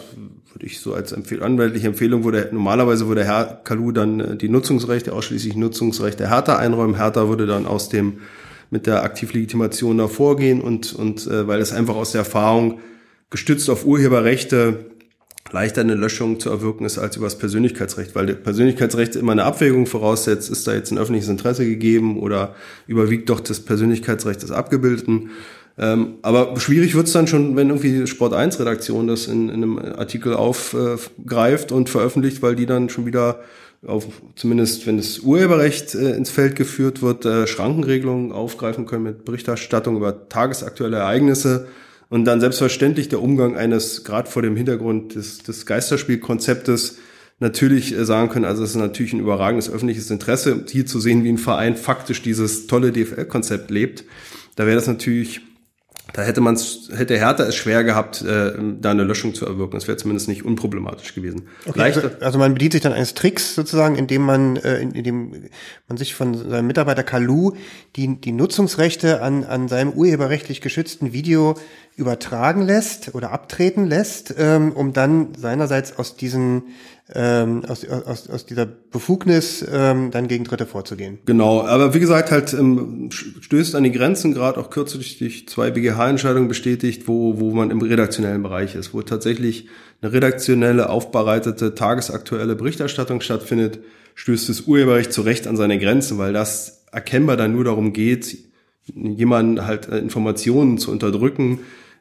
ich so als empfehl, anwaltliche Empfehlung, würde, normalerweise würde Herr Kalu dann äh, die Nutzungsrechte, ausschließlich Nutzungsrechte Härter einräumen. Härter würde dann aus dem, mit der Aktivlegitimation da vorgehen und, und, äh, weil es einfach aus der Erfahrung gestützt auf Urheberrechte leichter eine Löschung zu erwirken ist als über das Persönlichkeitsrecht, weil das Persönlichkeitsrecht immer eine Abwägung voraussetzt, ist da jetzt ein öffentliches Interesse gegeben oder überwiegt doch das Persönlichkeitsrecht des Abgebildeten. Ähm, aber schwierig wird's dann schon, wenn irgendwie Sport 1 Redaktion das in, in einem Artikel aufgreift und veröffentlicht, weil die dann schon wieder auf, zumindest wenn das Urheberrecht äh, ins Feld geführt wird, äh, Schrankenregelungen aufgreifen können mit Berichterstattung über tagesaktuelle Ereignisse und dann selbstverständlich der Umgang eines, gerade vor dem Hintergrund des, des Geisterspielkonzeptes, natürlich äh, sagen können, also es ist natürlich ein überragendes öffentliches Interesse, hier zu sehen, wie ein Verein faktisch dieses tolle DFL-Konzept lebt. Da wäre das natürlich da hätte man hätte Hertha es schwer gehabt, äh, da eine Löschung zu erwirken. Das wäre zumindest nicht unproblematisch gewesen. Okay, also, also, man bedient sich dann eines Tricks sozusagen, indem man, äh, indem man sich von seinem Mitarbeiter Kalu die, die Nutzungsrechte an, an seinem urheberrechtlich geschützten Video übertragen lässt oder abtreten lässt, ähm, um dann seinerseits aus diesen ähm, aus, aus, aus dieser Befugnis ähm, dann gegen Dritte vorzugehen. Genau, aber wie gesagt, halt ähm, stößt an die Grenzen, gerade auch kürzlich durch zwei BGH-Entscheidungen bestätigt, wo, wo man im redaktionellen Bereich ist, wo tatsächlich eine redaktionelle, aufbereitete, tagesaktuelle Berichterstattung stattfindet, stößt das Urheberrecht zu Recht an seine Grenzen, weil das erkennbar dann nur darum geht, jemanden halt äh, Informationen zu unterdrücken,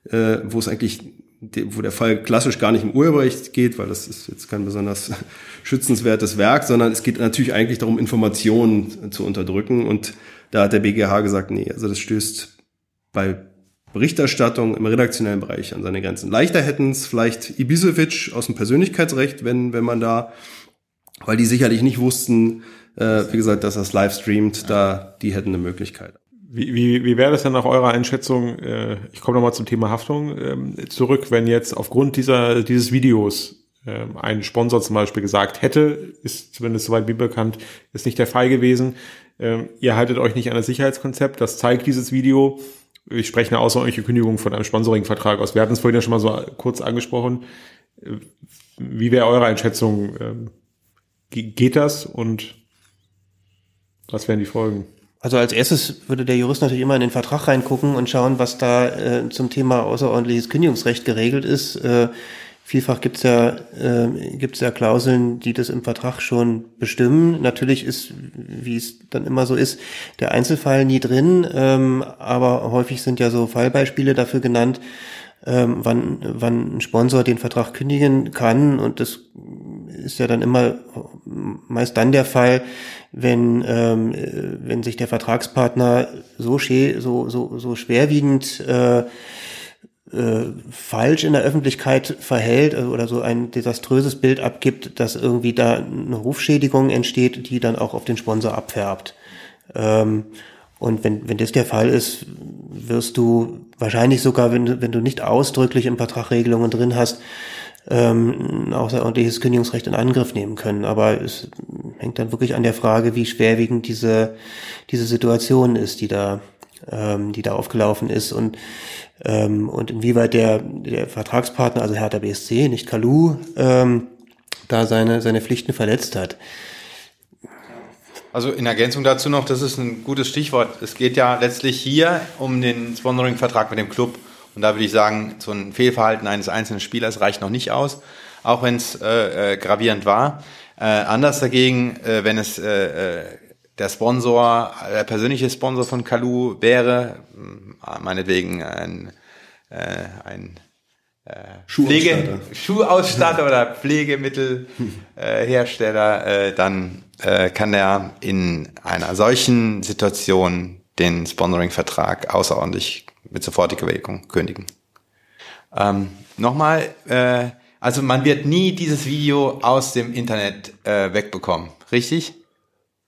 äh, wo es eigentlich wo der Fall klassisch gar nicht im Urheberrecht geht, weil das ist jetzt kein besonders <laughs> schützenswertes Werk, sondern es geht natürlich eigentlich darum, Informationen zu unterdrücken. Und da hat der BGH gesagt, nee, also das stößt bei Berichterstattung im redaktionellen Bereich an seine Grenzen. Leichter hätten es vielleicht Ibisevic aus dem Persönlichkeitsrecht, wenn, wenn man da, weil die sicherlich nicht wussten, äh, wie gesagt, dass das live streamt, da, die hätten eine Möglichkeit. Wie, wie, wie wäre das dann nach eurer Einschätzung? Äh, ich komme nochmal zum Thema Haftung ähm, zurück, wenn jetzt aufgrund dieser, dieses Videos ähm, ein Sponsor zum Beispiel gesagt hätte, ist zumindest soweit wie bekannt, ist nicht der Fall gewesen. Ähm, ihr haltet euch nicht an das Sicherheitskonzept, das zeigt dieses Video. Ich spreche eine außerordentliche Kündigung von einem Sponsoring-Vertrag aus. Wir hatten es vorhin ja schon mal so kurz angesprochen. Äh, wie wäre eure Einschätzung? Geht das und was wären die Folgen? Also als erstes würde der Jurist natürlich immer in den Vertrag reingucken und schauen, was da äh, zum Thema außerordentliches Kündigungsrecht geregelt ist. Äh, vielfach gibt es ja, äh, gibt's ja Klauseln, die das im Vertrag schon bestimmen. Natürlich ist, wie es dann immer so ist, der Einzelfall nie drin, ähm, aber häufig sind ja so Fallbeispiele dafür genannt, ähm, wann, wann ein Sponsor den Vertrag kündigen kann. Und das ist ja dann immer meist dann der Fall, wenn, ähm, wenn sich der Vertragspartner so, so, so, so schwerwiegend äh, äh, falsch in der Öffentlichkeit verhält also, oder so ein desaströses Bild abgibt, dass irgendwie da eine Rufschädigung entsteht, die dann auch auf den Sponsor abfärbt. Ähm, und wenn, wenn das der Fall ist, wirst du wahrscheinlich sogar, wenn du, wenn du nicht ausdrücklich im Vertrag Regelungen drin hast, ähm, außerordentliches Kündigungsrecht in Angriff nehmen können. Aber es hängt dann wirklich an der Frage, wie schwerwiegend diese, diese Situation ist, die da, ähm, die da aufgelaufen ist und, ähm, und inwieweit der, der Vertragspartner, also Hertha BSC, nicht Kalu, ähm, da seine, seine Pflichten verletzt hat. Also in Ergänzung dazu noch, das ist ein gutes Stichwort. Es geht ja letztlich hier um den Sponsoring-Vertrag mit dem Club. Und da würde ich sagen, so ein Fehlverhalten eines einzelnen Spielers reicht noch nicht aus, auch wenn es äh, äh, gravierend war. Äh, anders dagegen, äh, wenn es äh, äh, der Sponsor, der persönliche Sponsor von Kalu wäre, äh, meinetwegen ein, äh, ein äh, Pflege, Schuhausstatter oder Pflegemittelhersteller, äh, äh, dann äh, kann er in einer solchen Situation den Sponsoring-Vertrag außerordentlich mit sofortiger Wirkung kündigen. Ähm, Nochmal, äh, also man wird nie dieses Video aus dem Internet äh, wegbekommen, richtig?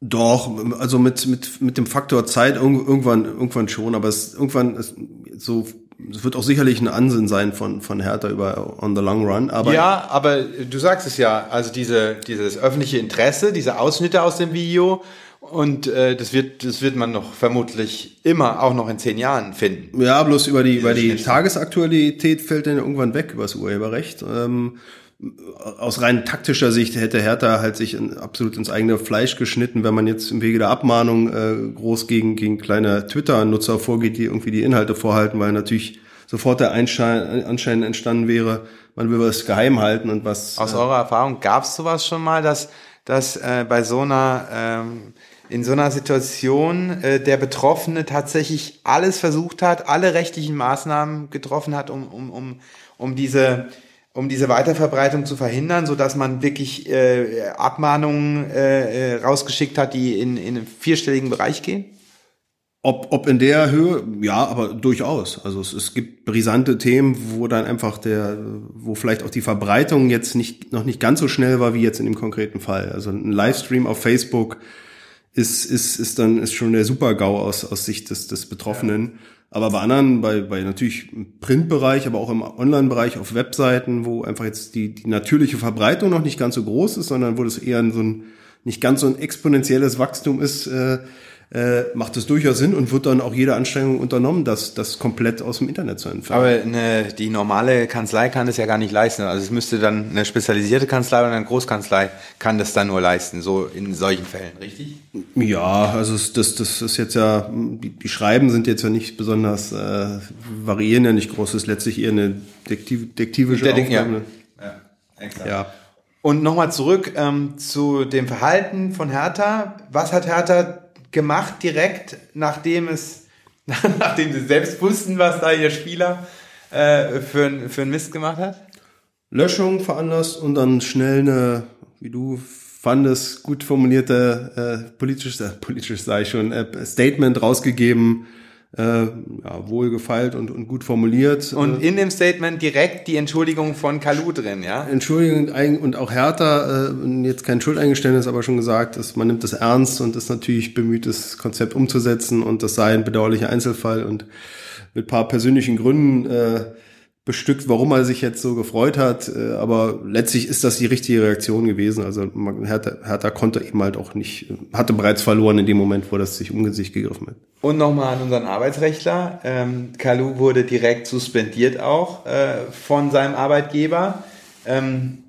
Doch, also mit, mit, mit dem Faktor Zeit irgendwann, irgendwann schon, aber es irgendwann ist so, es wird auch sicherlich ein Ansinn sein von, von Hertha über On the Long Run, aber. Ja, aber du sagst es ja, also diese, dieses öffentliche Interesse, diese Ausschnitte aus dem Video, und äh, das wird, das wird man noch vermutlich immer auch noch in zehn Jahren finden. Ja, bloß über die, über die Tagesaktualität fällt dann irgendwann weg über das Urheberrecht. Ähm, aus rein taktischer Sicht hätte Hertha halt sich in, absolut ins eigene Fleisch geschnitten, wenn man jetzt im Wege der Abmahnung äh, groß gegen, gegen kleine Twitter-Nutzer vorgeht, die irgendwie die Inhalte vorhalten, weil natürlich sofort der Einschein, Anschein entstanden wäre, man will was geheim halten und was. Aus äh, eurer Erfahrung gab es sowas schon mal, dass, dass äh, bei so einer ähm, in so einer Situation äh, der Betroffene tatsächlich alles versucht hat, alle rechtlichen Maßnahmen getroffen hat, um, um, um, um diese um diese Weiterverbreitung zu verhindern, so dass man wirklich äh, Abmahnungen äh, äh, rausgeschickt hat, die in, in einen vierstelligen Bereich gehen? Ob, ob in der Höhe, ja, aber durchaus. Also es, es gibt brisante Themen, wo dann einfach der, wo vielleicht auch die Verbreitung jetzt nicht, noch nicht ganz so schnell war wie jetzt in dem konkreten Fall. Also ein Livestream auf Facebook ist, ist, ist dann ist schon der Super-GAU aus, aus Sicht des, des Betroffenen. Aber bei anderen, bei, bei natürlich im Printbereich, aber auch im Online-Bereich auf Webseiten, wo einfach jetzt die, die natürliche Verbreitung noch nicht ganz so groß ist, sondern wo das eher so ein nicht ganz so ein exponentielles Wachstum ist, äh, äh, macht es durchaus Sinn und wird dann auch jede Anstrengung unternommen, das, das komplett aus dem Internet zu entfernen. Aber eine, die normale Kanzlei kann das ja gar nicht leisten. Also es müsste dann eine spezialisierte Kanzlei oder eine Großkanzlei kann das dann nur leisten, so in solchen Fällen, richtig? Ja, also das, das ist jetzt ja, die, die Schreiben sind jetzt ja nicht besonders, äh, variieren ja nicht groß, das ist letztlich eher eine dektiv, dektivische Der Aufgabe. Ja, ja, exakt. ja. Und nochmal zurück ähm, zu dem Verhalten von Hertha. Was hat Hertha gemacht direkt, nachdem es, <laughs> nachdem sie selbst wussten, was da ihr Spieler äh, für, für einen Mist gemacht hat? Löschung veranlasst und dann schnell eine, wie du fandest, gut formulierte äh, politisches, <laughs> äh, politisch sei schon, äh, Statement rausgegeben, äh, ja, wohl gefeilt und, und gut formuliert. Und in dem Statement direkt die Entschuldigung von Kalu drin, ja? Entschuldigung und auch härter, äh, jetzt kein Schuldeingeständnis, aber schon gesagt, dass man nimmt das ernst und ist natürlich bemüht, das Konzept umzusetzen und das sei ein bedauerlicher Einzelfall und mit paar persönlichen Gründen äh, bestückt, warum er sich jetzt so gefreut hat. Äh, aber letztlich ist das die richtige Reaktion gewesen. Also Hertha, Hertha konnte eben halt auch nicht, hatte bereits verloren in dem Moment, wo das sich um sich gegriffen hat. Und nochmal an unseren Arbeitsrechtler. Ähm, Kalu wurde direkt suspendiert auch äh, von seinem Arbeitgeber. Ähm,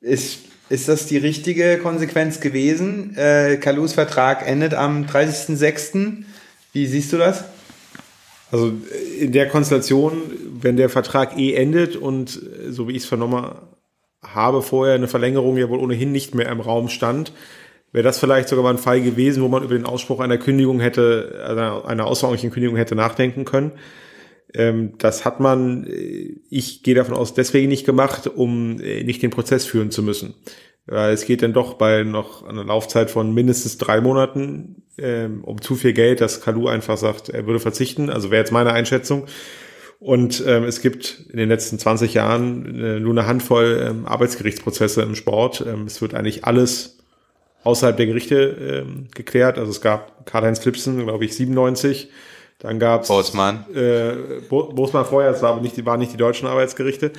ist, ist das die richtige Konsequenz gewesen? Äh, Kalus Vertrag endet am 30.06. Wie siehst du das? Also in der Konstellation, wenn der Vertrag eh endet und so wie ich es vernommen habe, vorher eine Verlängerung ja wohl ohnehin nicht mehr im Raum stand, wäre das vielleicht sogar mal ein Fall gewesen, wo man über den Ausspruch einer Kündigung hätte, einer, außerordentlichen Kündigung hätte nachdenken können. Ähm, das hat man, ich gehe davon aus, deswegen nicht gemacht, um äh, nicht den Prozess führen zu müssen. Es geht dann doch bei noch einer Laufzeit von mindestens drei Monaten ähm, um zu viel Geld, dass Kalu einfach sagt, er würde verzichten. Also wäre jetzt meine Einschätzung. Und ähm, es gibt in den letzten 20 Jahren äh, nur eine Handvoll ähm, Arbeitsgerichtsprozesse im Sport. Ähm, es wird eigentlich alles außerhalb der Gerichte ähm, geklärt. Also es gab Karl-Heinz Flipsen, glaube ich, 97. Dann gab es Bosman. Äh, Bo Bosman vorher, es war aber nicht, waren nicht die deutschen Arbeitsgerichte.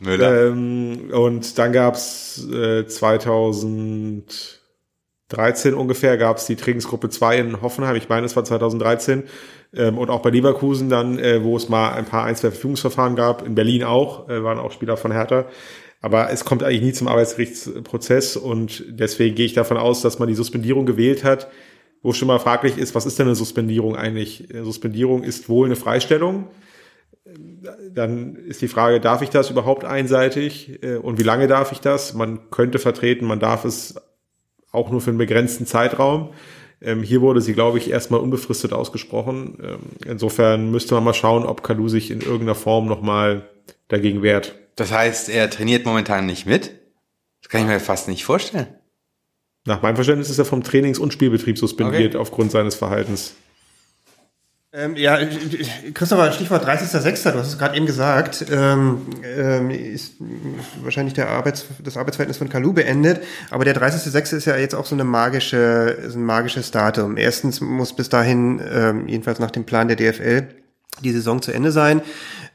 Müller. Ähm, und dann gab's äh, 2013 ungefähr gab's die Trainingsgruppe 2 in Hoffenheim. Ich meine, es war 2013. Ähm, und auch bei Leverkusen dann, äh, wo es mal ein paar ein, zwei Verfügungsverfahren gab. In Berlin auch, äh, waren auch Spieler von Hertha. Aber es kommt eigentlich nie zum Arbeitsgerichtsprozess und deswegen gehe ich davon aus, dass man die Suspendierung gewählt hat, wo schon mal fraglich ist, was ist denn eine Suspendierung eigentlich? Eine Suspendierung ist wohl eine Freistellung dann ist die Frage, darf ich das überhaupt einseitig äh, und wie lange darf ich das? Man könnte vertreten, man darf es auch nur für einen begrenzten Zeitraum. Ähm, hier wurde sie, glaube ich, erstmal unbefristet ausgesprochen. Ähm, insofern müsste man mal schauen, ob Kalu sich in irgendeiner Form nochmal dagegen wehrt. Das heißt, er trainiert momentan nicht mit? Das kann ich mir fast nicht vorstellen. Nach meinem Verständnis ist er vom Trainings- und Spielbetrieb suspendiert okay. aufgrund seines Verhaltens. Ähm, ja, Christopher, Stichwort 30.06., du hast es gerade eben gesagt, ähm, ähm, ist wahrscheinlich der Arbeits, das Arbeitsverhältnis von Kalu beendet, aber der 30.06. ist ja jetzt auch so eine magische, ein magisches Datum. Erstens muss bis dahin, ähm, jedenfalls nach dem Plan der DFL, die Saison zu Ende sein.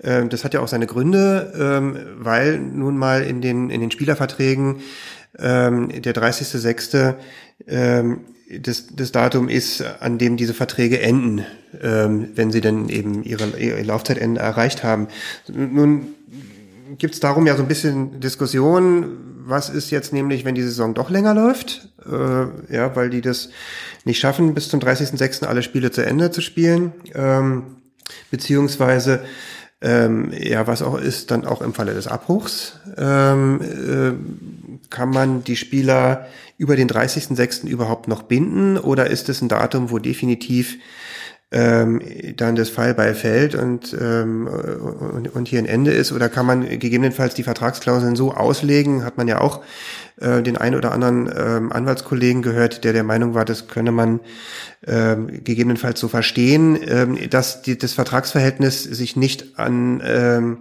Ähm, das hat ja auch seine Gründe, ähm, weil nun mal in den, in den Spielerverträgen ähm, der 30.06. Ähm, das, das Datum ist, an dem diese Verträge enden, ähm, wenn sie dann eben ihre, ihre Laufzeitende erreicht haben. Nun gibt es darum ja so ein bisschen Diskussion, was ist jetzt nämlich, wenn die Saison doch länger läuft, äh, ja, weil die das nicht schaffen, bis zum 30.06. alle Spiele zu Ende zu spielen, ähm, beziehungsweise ähm, ja, was auch ist, dann auch im Falle des Abbruchs ähm, äh, kann man die Spieler über den 30.06. überhaupt noch binden oder ist es ein Datum, wo definitiv ähm, dann das Fallbeil fällt und, ähm, und, und hier ein Ende ist? Oder kann man gegebenenfalls die Vertragsklauseln so auslegen? Hat man ja auch äh, den einen oder anderen ähm, Anwaltskollegen gehört, der der Meinung war, das könne man ähm, gegebenenfalls so verstehen, ähm, dass die, das Vertragsverhältnis sich nicht an ähm,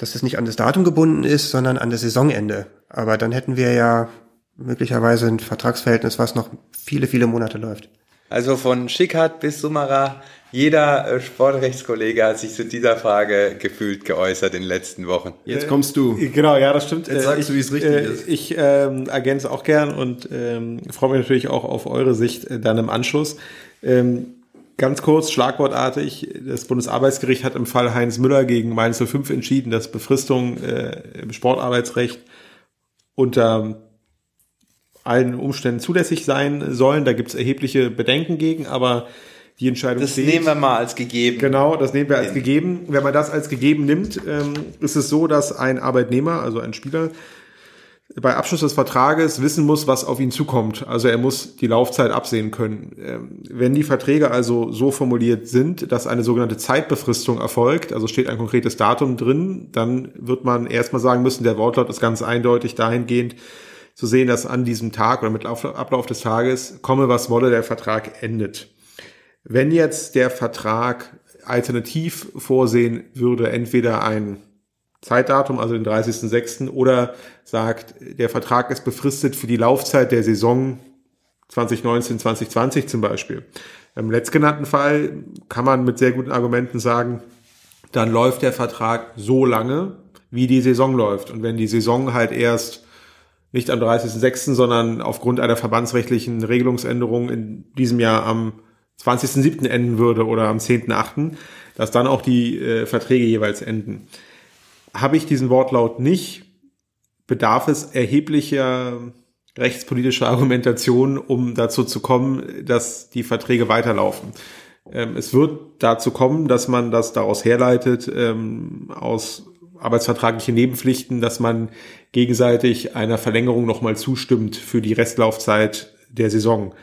dass es nicht an das Datum gebunden ist, sondern an das Saisonende. Aber dann hätten wir ja möglicherweise ein Vertragsverhältnis, was noch viele, viele Monate läuft. Also von Schickhardt bis Summerer, jeder äh, Sportrechtskollege hat sich zu dieser Frage gefühlt geäußert in den letzten Wochen. Jetzt kommst du. Äh, Genau, ja, das stimmt. Jetzt sagst du, wie es richtig äh, ist. Ich ähm, ergänze auch gern und ähm, freue mich natürlich auch auf eure Sicht äh, dann im Anschluss. Ähm, ganz kurz, schlagwortartig, das Bundesarbeitsgericht hat im Fall Heinz Müller gegen Mainz 05 entschieden, dass Befristung äh, im Sportarbeitsrecht unter allen Umständen zulässig sein sollen. Da gibt es erhebliche Bedenken gegen, aber die Entscheidung Das steht. nehmen wir mal als gegeben. Genau, das nehmen wir als gegeben. Wenn man das als gegeben nimmt, ähm, ist es so, dass ein Arbeitnehmer, also ein Spieler, bei Abschluss des Vertrages wissen muss, was auf ihn zukommt. Also er muss die Laufzeit absehen können. Ähm, wenn die Verträge also so formuliert sind, dass eine sogenannte Zeitbefristung erfolgt, also steht ein konkretes Datum drin, dann wird man erstmal sagen müssen, der Wortlaut ist ganz eindeutig dahingehend zu sehen, dass an diesem Tag oder mit Ablauf des Tages komme, was wolle, der Vertrag endet. Wenn jetzt der Vertrag alternativ vorsehen würde, entweder ein Zeitdatum, also den 30.06. oder sagt, der Vertrag ist befristet für die Laufzeit der Saison 2019, 2020 zum Beispiel. Im letztgenannten Fall kann man mit sehr guten Argumenten sagen, dann läuft der Vertrag so lange, wie die Saison läuft. Und wenn die Saison halt erst nicht am 30.06., sondern aufgrund einer verbandsrechtlichen Regelungsänderung in diesem Jahr am 20.07. enden würde oder am 10.08., dass dann auch die äh, Verträge jeweils enden. Habe ich diesen Wortlaut nicht, bedarf es erheblicher rechtspolitischer Argumentation, um dazu zu kommen, dass die Verträge weiterlaufen. Ähm, es wird dazu kommen, dass man das daraus herleitet, ähm, aus arbeitsvertraglichen Nebenpflichten, dass man gegenseitig einer Verlängerung nochmal zustimmt für die Restlaufzeit der Saison.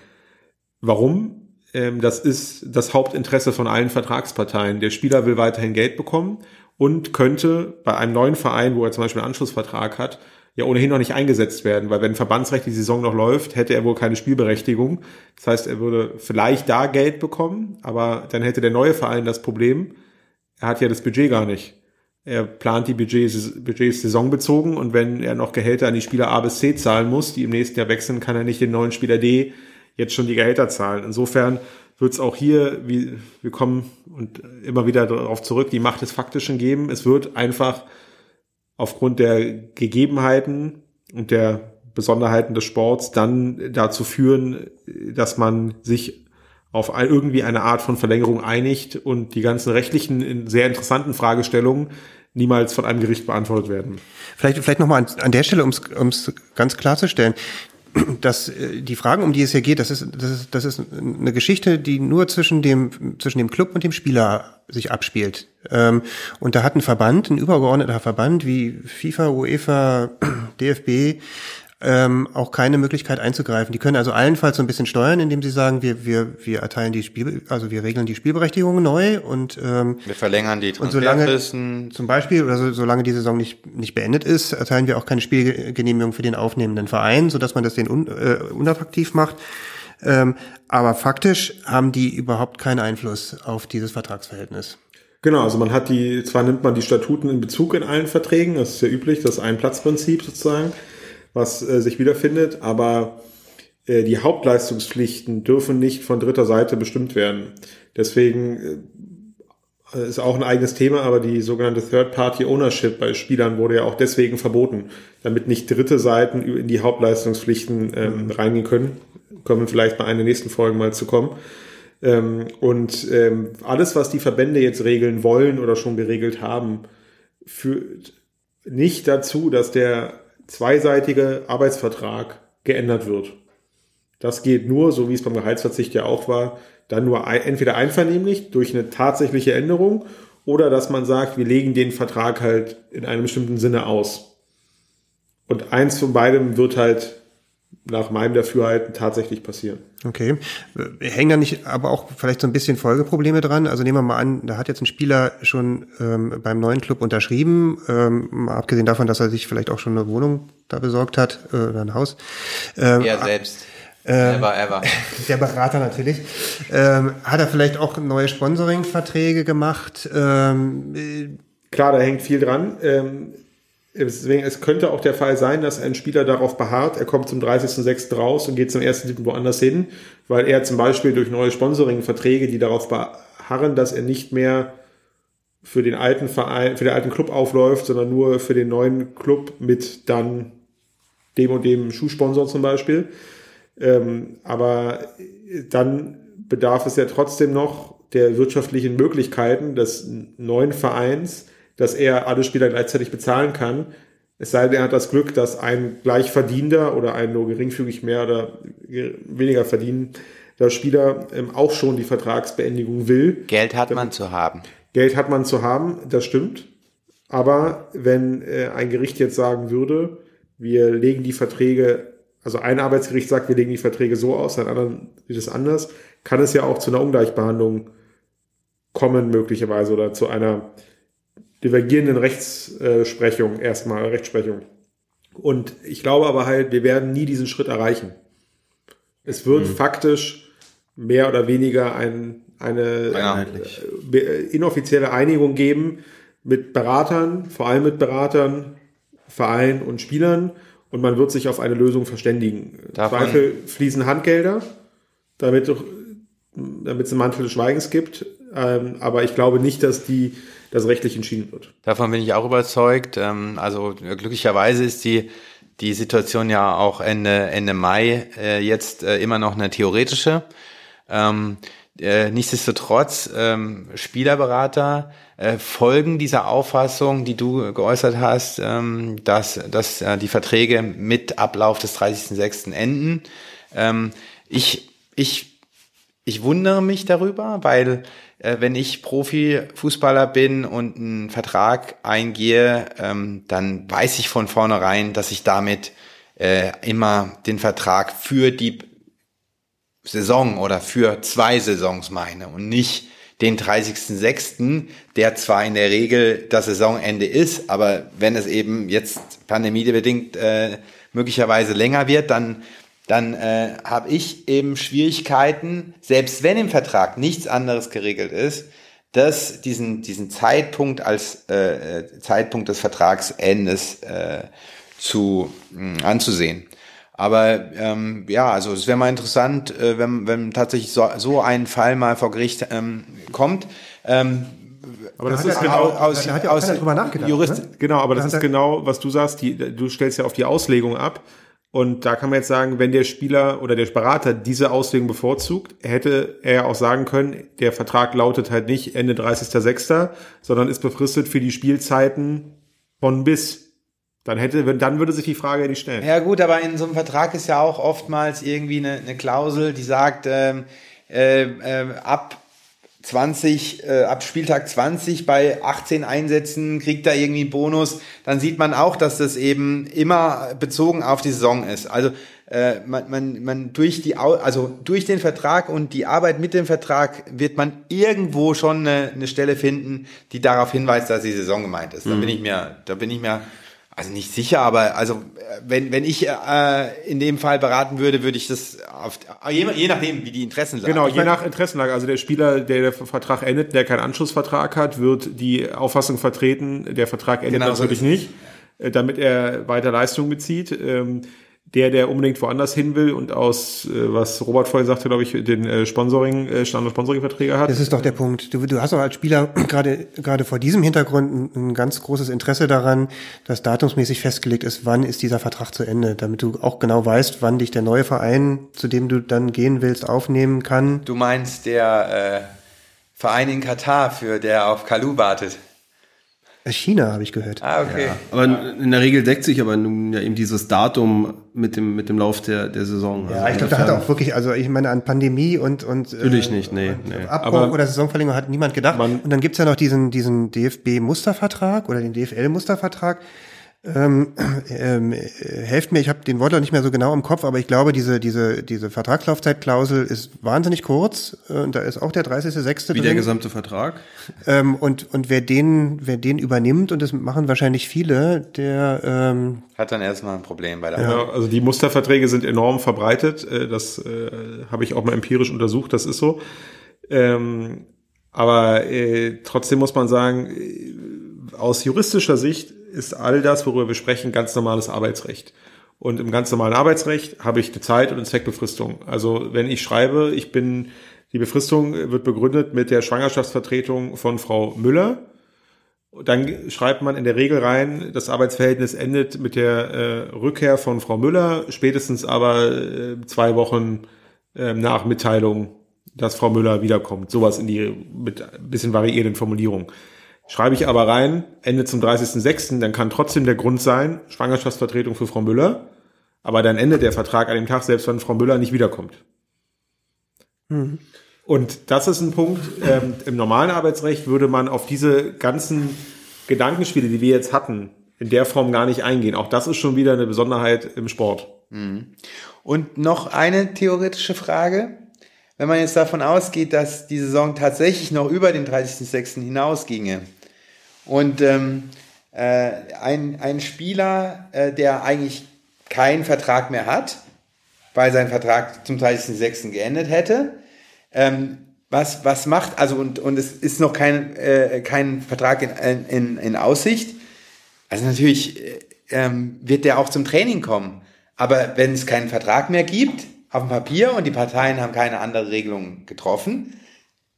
Warum? Ähm, das ist das Hauptinteresse von allen Vertragsparteien. Der Spieler will weiterhin Geld bekommen und könnte bei einem neuen Verein, wo er zum Beispiel einen Anschlussvertrag hat, ja ohnehin noch nicht eingesetzt werden, weil wenn Verbandsrecht die Saison noch läuft, hätte er wohl keine Spielberechtigung. Das heißt, er würde vielleicht da Geld bekommen, aber dann hätte der neue Verein das Problem, er hat ja das Budget gar nicht. Er plant die Budgets, Budgets saisonbezogen und wenn er noch Gehälter an die Spieler A bis C zahlen muss, die im nächsten Jahr wechseln, kann er nicht den neuen Spieler D jetzt schon die Gehälter zahlen. Insofern wird es auch hier, wie wir kommen und immer wieder darauf zurück, die Macht des Faktischen geben. Es wird einfach aufgrund der Gegebenheiten und der Besonderheiten des Sports dann dazu führen, dass man sich auf irgendwie eine Art von Verlängerung einigt und die ganzen rechtlichen, sehr interessanten Fragestellungen niemals von einem Gericht beantwortet werden. Vielleicht, vielleicht nochmal an der Stelle, um es ganz klarzustellen, dass äh, die Fragen, um die es hier geht, das ist, das ist, das ist eine Geschichte, die nur zwischen dem, zwischen dem Club und dem Spieler sich abspielt. Ähm, und da hat ein Verband, ein übergeordneter Verband wie FIFA, UEFA, <clears throat> DFB, ähm, auch keine Möglichkeit einzugreifen. Die können also allenfalls so ein bisschen steuern, indem sie sagen, wir, wir, wir erteilen die Spiel, also wir regeln die Spielberechtigung neu und ähm, Wir verlängern die und solange Transferfristen. zum Beispiel oder so, solange die Saison nicht nicht beendet ist, erteilen wir auch keine Spielgenehmigung für den aufnehmenden Verein, so dass man das den un, äh, unattraktiv macht. Ähm, aber faktisch haben die überhaupt keinen Einfluss auf dieses Vertragsverhältnis. Genau, also man hat die, zwar nimmt man die Statuten in Bezug in allen Verträgen, das ist ja üblich, das Ein-Platz-Prinzip sozusagen, was äh, sich wiederfindet, aber äh, die Hauptleistungspflichten dürfen nicht von dritter Seite bestimmt werden. Deswegen äh, ist auch ein eigenes Thema, aber die sogenannte Third-Party-Ownership bei Spielern wurde ja auch deswegen verboten, damit nicht dritte Seiten in die Hauptleistungspflichten ähm, reingehen können. Kommen wir vielleicht bei einer der nächsten Folgen mal zu kommen. Ähm, und ähm, alles, was die Verbände jetzt regeln wollen oder schon geregelt haben, führt nicht dazu, dass der zweiseitige Arbeitsvertrag geändert wird. Das geht nur, so wie es beim Gehaltsverzicht ja auch war, dann nur entweder einvernehmlich durch eine tatsächliche Änderung oder dass man sagt, wir legen den Vertrag halt in einem bestimmten Sinne aus. Und eins von beidem wird halt nach meinem Dafürhalten tatsächlich passieren. Okay. Hängen da nicht aber auch vielleicht so ein bisschen Folgeprobleme dran? Also nehmen wir mal an, da hat jetzt ein Spieler schon ähm, beim neuen Club unterschrieben, ähm, mal abgesehen davon, dass er sich vielleicht auch schon eine Wohnung da besorgt hat äh, oder ein Haus. Ähm, er selbst. Ähm, ever, ever. Der Berater natürlich. Ähm, hat er vielleicht auch neue Sponsoring-Verträge gemacht? Ähm, Klar, da hängt viel dran. Ähm, deswegen, es könnte auch der Fall sein, dass ein Spieler darauf beharrt, er kommt zum 30.06. raus und geht zum 1.07. woanders hin, weil er zum Beispiel durch neue Sponsoring-Verträge, die darauf beharren, dass er nicht mehr für den alten Verein, für den alten Club aufläuft, sondern nur für den neuen Club mit dann dem und dem Schuhsponsor zum Beispiel ähm, aber dann bedarf es ja trotzdem noch der wirtschaftlichen Möglichkeiten des neuen Vereins, dass er alle Spieler gleichzeitig bezahlen kann. Es sei denn, er hat das Glück, dass ein gleichverdienter oder ein nur geringfügig mehr oder weniger verdienender Spieler ähm, auch schon die Vertragsbeendigung will. Geld hat man zu haben. Geld hat man zu haben, das stimmt. Aber wenn äh, ein Gericht jetzt sagen würde, wir legen die Verträge also ein Arbeitsgericht sagt, wir legen die Verträge so aus, ein anderer sieht es anders, kann es ja auch zu einer Ungleichbehandlung kommen, möglicherweise, oder zu einer divergierenden Rechtsprechung, erstmal Rechtsprechung. Und ich glaube aber halt, wir werden nie diesen Schritt erreichen. Es wird mhm. faktisch mehr oder weniger ein, eine äh, inoffizielle Einigung geben mit Beratern, vor allem mit Beratern, Vereinen und Spielern und man wird sich auf eine Lösung verständigen. Davon Zweifel fließen Handgelder, damit, damit es einen Mantel des Schweigens gibt. Ähm, aber ich glaube nicht, dass die das rechtlich entschieden wird. Davon bin ich auch überzeugt. Ähm, also glücklicherweise ist die die Situation ja auch Ende Ende Mai äh, jetzt äh, immer noch eine theoretische. Ähm, äh, nichtsdestotrotz ähm, Spielerberater äh, folgen dieser Auffassung, die du geäußert hast, dass, dass äh, die Verträge mit Ablauf des 30.06. enden. Ich, ich, ich wundere mich darüber, weil äh, wenn ich Profifußballer bin und einen Vertrag eingehe, ähm, dann weiß ich von vornherein, dass ich damit äh, immer den Vertrag für die Saison oder für zwei Saisons meine und nicht den 30.06., der zwar in der Regel das Saisonende ist, aber wenn es eben jetzt pandemiebedingt äh, möglicherweise länger wird, dann dann äh, habe ich eben Schwierigkeiten, selbst wenn im Vertrag nichts anderes geregelt ist, dass diesen diesen Zeitpunkt als äh, äh Zeitpunkt des Vertragsendes äh, zu mh, anzusehen. Aber ähm, ja, also es wäre mal interessant, äh, wenn, wenn tatsächlich so, so ein Fall mal vor Gericht ähm, kommt. Ähm, aber das ist genau aus, da hat ja aus drüber nachgedacht. Jurist, ne? Genau, aber das ist genau, was du sagst. Die, du stellst ja auf die Auslegung ab. Und da kann man jetzt sagen, wenn der Spieler oder der Berater diese Auslegung bevorzugt, hätte er auch sagen können, der Vertrag lautet halt nicht Ende 30.06., sondern ist befristet für die Spielzeiten von bis. Dann hätte, dann würde sich die Frage nicht stellen. Ja gut, aber in so einem Vertrag ist ja auch oftmals irgendwie eine, eine Klausel, die sagt, ähm, äh, äh, ab 20, äh, ab Spieltag 20 bei 18 Einsätzen kriegt er irgendwie einen Bonus. Dann sieht man auch, dass das eben immer bezogen auf die Saison ist. Also äh, man, man, man durch die also durch den Vertrag und die Arbeit mit dem Vertrag wird man irgendwo schon eine, eine Stelle finden, die darauf hinweist, dass die Saison gemeint ist. Da mhm. bin ich mir, da bin ich mir Also nicht sicher, aber also äh, wenn, wenn ich äh, in dem Fall beraten würde, würde ich das auf, je, je nachdem, wie die Interessen lagen. Genau, je nach Interessenlage. Also der Spieler, der der Vertrag endet, der keinen Anschlussvertrag hat, wird die Auffassung vertreten, der Vertrag endet Genau so natürlich es. nicht, äh, damit er weiter Leistung bezieht. Ähm, Der, der unbedingt woanders hin will und aus, äh, was Robert vorhin sagte, glaube ich, den äh, Sponsoring, äh, Standard Sponsoring-Verträge hat. Das ist doch der Punkt. Du, du hast auch als Spieler <clears throat> gerade gerade vor diesem Hintergrund ein, ein ganz großes Interesse daran, dass datumsmäßig festgelegt ist, wann ist dieser Vertrag zu Ende, damit du auch genau weißt, wann dich der neue Verein, zu dem du dann gehen willst, aufnehmen kann. Du meinst der äh, Verein in Katar, für der auf Kalu wartet. China habe ich gehört. Ah, okay. Aber in der Regel deckt sich aber nun ja eben dieses Datum mit dem, mit dem Lauf der, der Saison. Ja, ich glaube, da hat auch wirklich, also ich meine, an Pandemie und, und Natürlich nicht, nee, nee. Abbruch Aber oder Saisonverlängerung hat niemand gedacht. und dann gibt's ja noch diesen, diesen DFB-Mustervertrag oder den DFL-Mustervertrag. Ähm, ähm, äh, helft mir, ich habe den Wortlaut nicht mehr so genau im Kopf, aber ich glaube, diese, diese, diese Vertragslaufzeitklausel ist wahnsinnig kurz. Äh, Und da ist auch der 30.06. Wie der drin. gesamte Vertrag. Ähm, und, und wer den, wer den übernimmt, und das machen wahrscheinlich viele, der ähm, Hat dann erstmal ein Problem bei der Ja, also die Musterverträge sind enorm verbreitet. Äh, Das äh, habe ich auch mal empirisch untersucht, das ist so. Ähm, aber äh, trotzdem muss man sagen, äh, aus juristischer Sicht ist all das, worüber wir sprechen, ganz normales Arbeitsrecht. Und im ganz normalen Arbeitsrecht habe ich eine Zeit und eine Zweckbefristung. Also wenn ich schreibe, ich bin, die Befristung wird begründet mit der Schwangerschaftsvertretung von Frau Müller. Dann schreibt man in der Regel rein, das Arbeitsverhältnis endet mit der äh, Rückkehr von Frau Müller, spätestens aber äh, zwei Wochen äh, nach Mitteilung, dass Frau Müller wiederkommt. Sowas in die mit ein bisschen variierenden Formulierungen. Schreibe ich aber rein, Ende zum 30.06., dann kann trotzdem der Grund sein, Schwangerschaftsvertretung für Frau Müller, aber dann endet der Vertrag an dem Tag, selbst wenn Frau Müller nicht wiederkommt. Und das ist ein Punkt, ähm, im normalen Arbeitsrecht würde man auf diese ganzen Gedankenspiele, die wir jetzt hatten, in der Form gar nicht eingehen. Auch das ist schon wieder eine Besonderheit im Sport. Und noch eine theoretische Frage. Wenn man jetzt davon ausgeht, dass die Saison tatsächlich noch über den 30.06. hinausginge und ähm, äh, ein, ein Spieler, äh, der eigentlich keinen Vertrag mehr hat, weil sein Vertrag zum 30.06. geendet hätte, ähm, was, was macht, also und, und es ist noch kein, äh, kein Vertrag in, in, in Aussicht, also natürlich äh, ähm, wird der auch zum Training kommen. Aber wenn es keinen Vertrag mehr gibt auf dem Papier und die Parteien haben keine andere Regelung getroffen,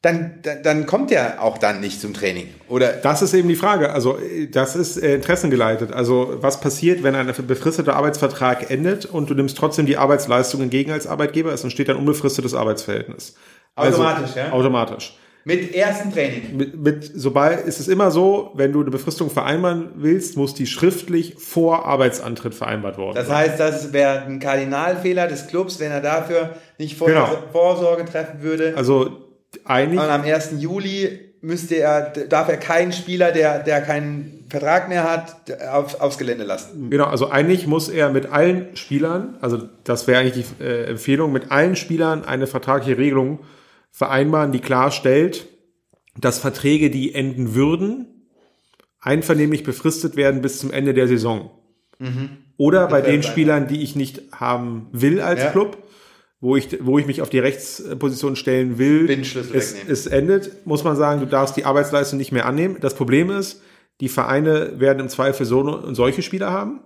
dann, dann, dann kommt der auch dann nicht zum Training. Oder Das ist eben die Frage. Also das ist äh, interessengeleitet. Also was passiert, wenn ein befristeter Arbeitsvertrag endet und du nimmst trotzdem die Arbeitsleistung entgegen als Arbeitgeber? Es entsteht ein unbefristetes Arbeitsverhältnis. Automatisch, ja? Automatisch. mit ersten Training. Mit, mit, sobald ist es immer so, wenn du eine Befristung vereinbaren willst, muss die schriftlich vor Arbeitsantritt vereinbart worden Das heißt, das wäre ein Kardinalfehler des Clubs, wenn er dafür nicht vor Genau. Vorsorge treffen würde. Also eigentlich, Und am 1. Juli müsste er, darf er keinen Spieler, der, der keinen Vertrag mehr hat, auf, aufs Gelände lassen. genau, also eigentlich muss er mit allen Spielern, also das wäre eigentlich die äh, Empfehlung, mit allen Spielern eine vertragliche Regelung vereinbaren, die klarstellt, dass Verträge, die enden würden, einvernehmlich befristet werden bis zum Ende der Saison. Oder bei den. Spielern, die ich nicht haben will als Ja. Club, wo ich, wo ich mich auf die Rechtsposition stellen will, es, wegnehmen. es endet, muss man sagen, du darfst die Arbeitsleistung nicht mehr annehmen. Das Problem ist, die Vereine werden im Zweifel so und solche Spieler haben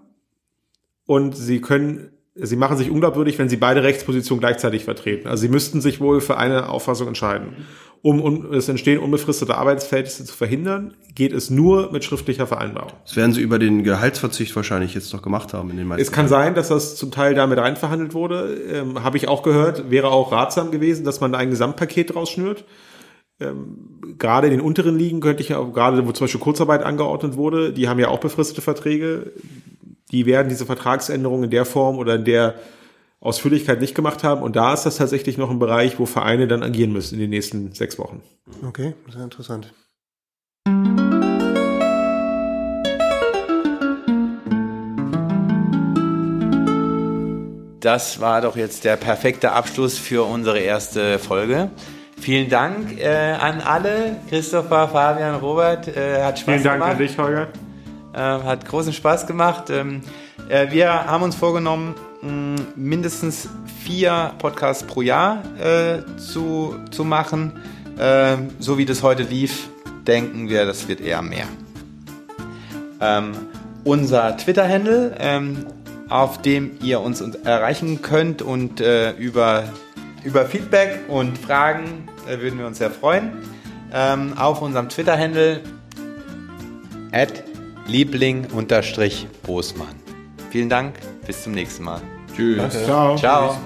und sie können, sie machen sich unglaubwürdig, wenn sie beide Rechtspositionen gleichzeitig vertreten. Also sie müssten sich wohl für eine Auffassung entscheiden. Um, um das Entstehen unbefristeter Arbeitsverhältnisse zu verhindern, geht es nur mit schriftlicher Vereinbarung. Das werden sie über den Gehaltsverzicht wahrscheinlich jetzt noch gemacht haben in den meisten Es kann sein, dass das zum Teil damit reinverhandelt wurde. Ähm, Habe ich auch gehört. Wäre auch ratsam gewesen, dass man da ein Gesamtpaket draus schnürt. Ähm, gerade in den unteren Ligen könnte ich ja, gerade wo zum Beispiel Kurzarbeit angeordnet wurde, die haben ja auch befristete Verträge. Die werden diese Vertragsänderungen in der Form oder in der Ausführlichkeit nicht gemacht haben. Und da ist das tatsächlich noch ein Bereich, wo Vereine dann agieren müssen in den nächsten sechs Wochen. Okay, sehr interessant. Das war doch jetzt der perfekte Abschluss für unsere erste Folge. Vielen Dank äh, an alle. Christopher, Fabian, Robert. Äh, hat Spaß Vielen Dank gemacht. an dich, Holger. Äh, hat großen Spaß gemacht. Ähm, äh, wir haben uns vorgenommen, mindestens vier Podcasts pro Jahr äh, zu, zu machen. Äh, so wie das heute lief, denken wir, das wird eher mehr. Ähm, unser Twitter-Handle, ähm, auf dem ihr uns erreichen könnt und über, über Feedback und Fragen würden wir uns sehr freuen. Ähm, auf unserem Twitter-Handle at Liebling-Bosmann. Vielen Dank, bis zum nächsten Mal. Tschüss. Ciao. Ciao.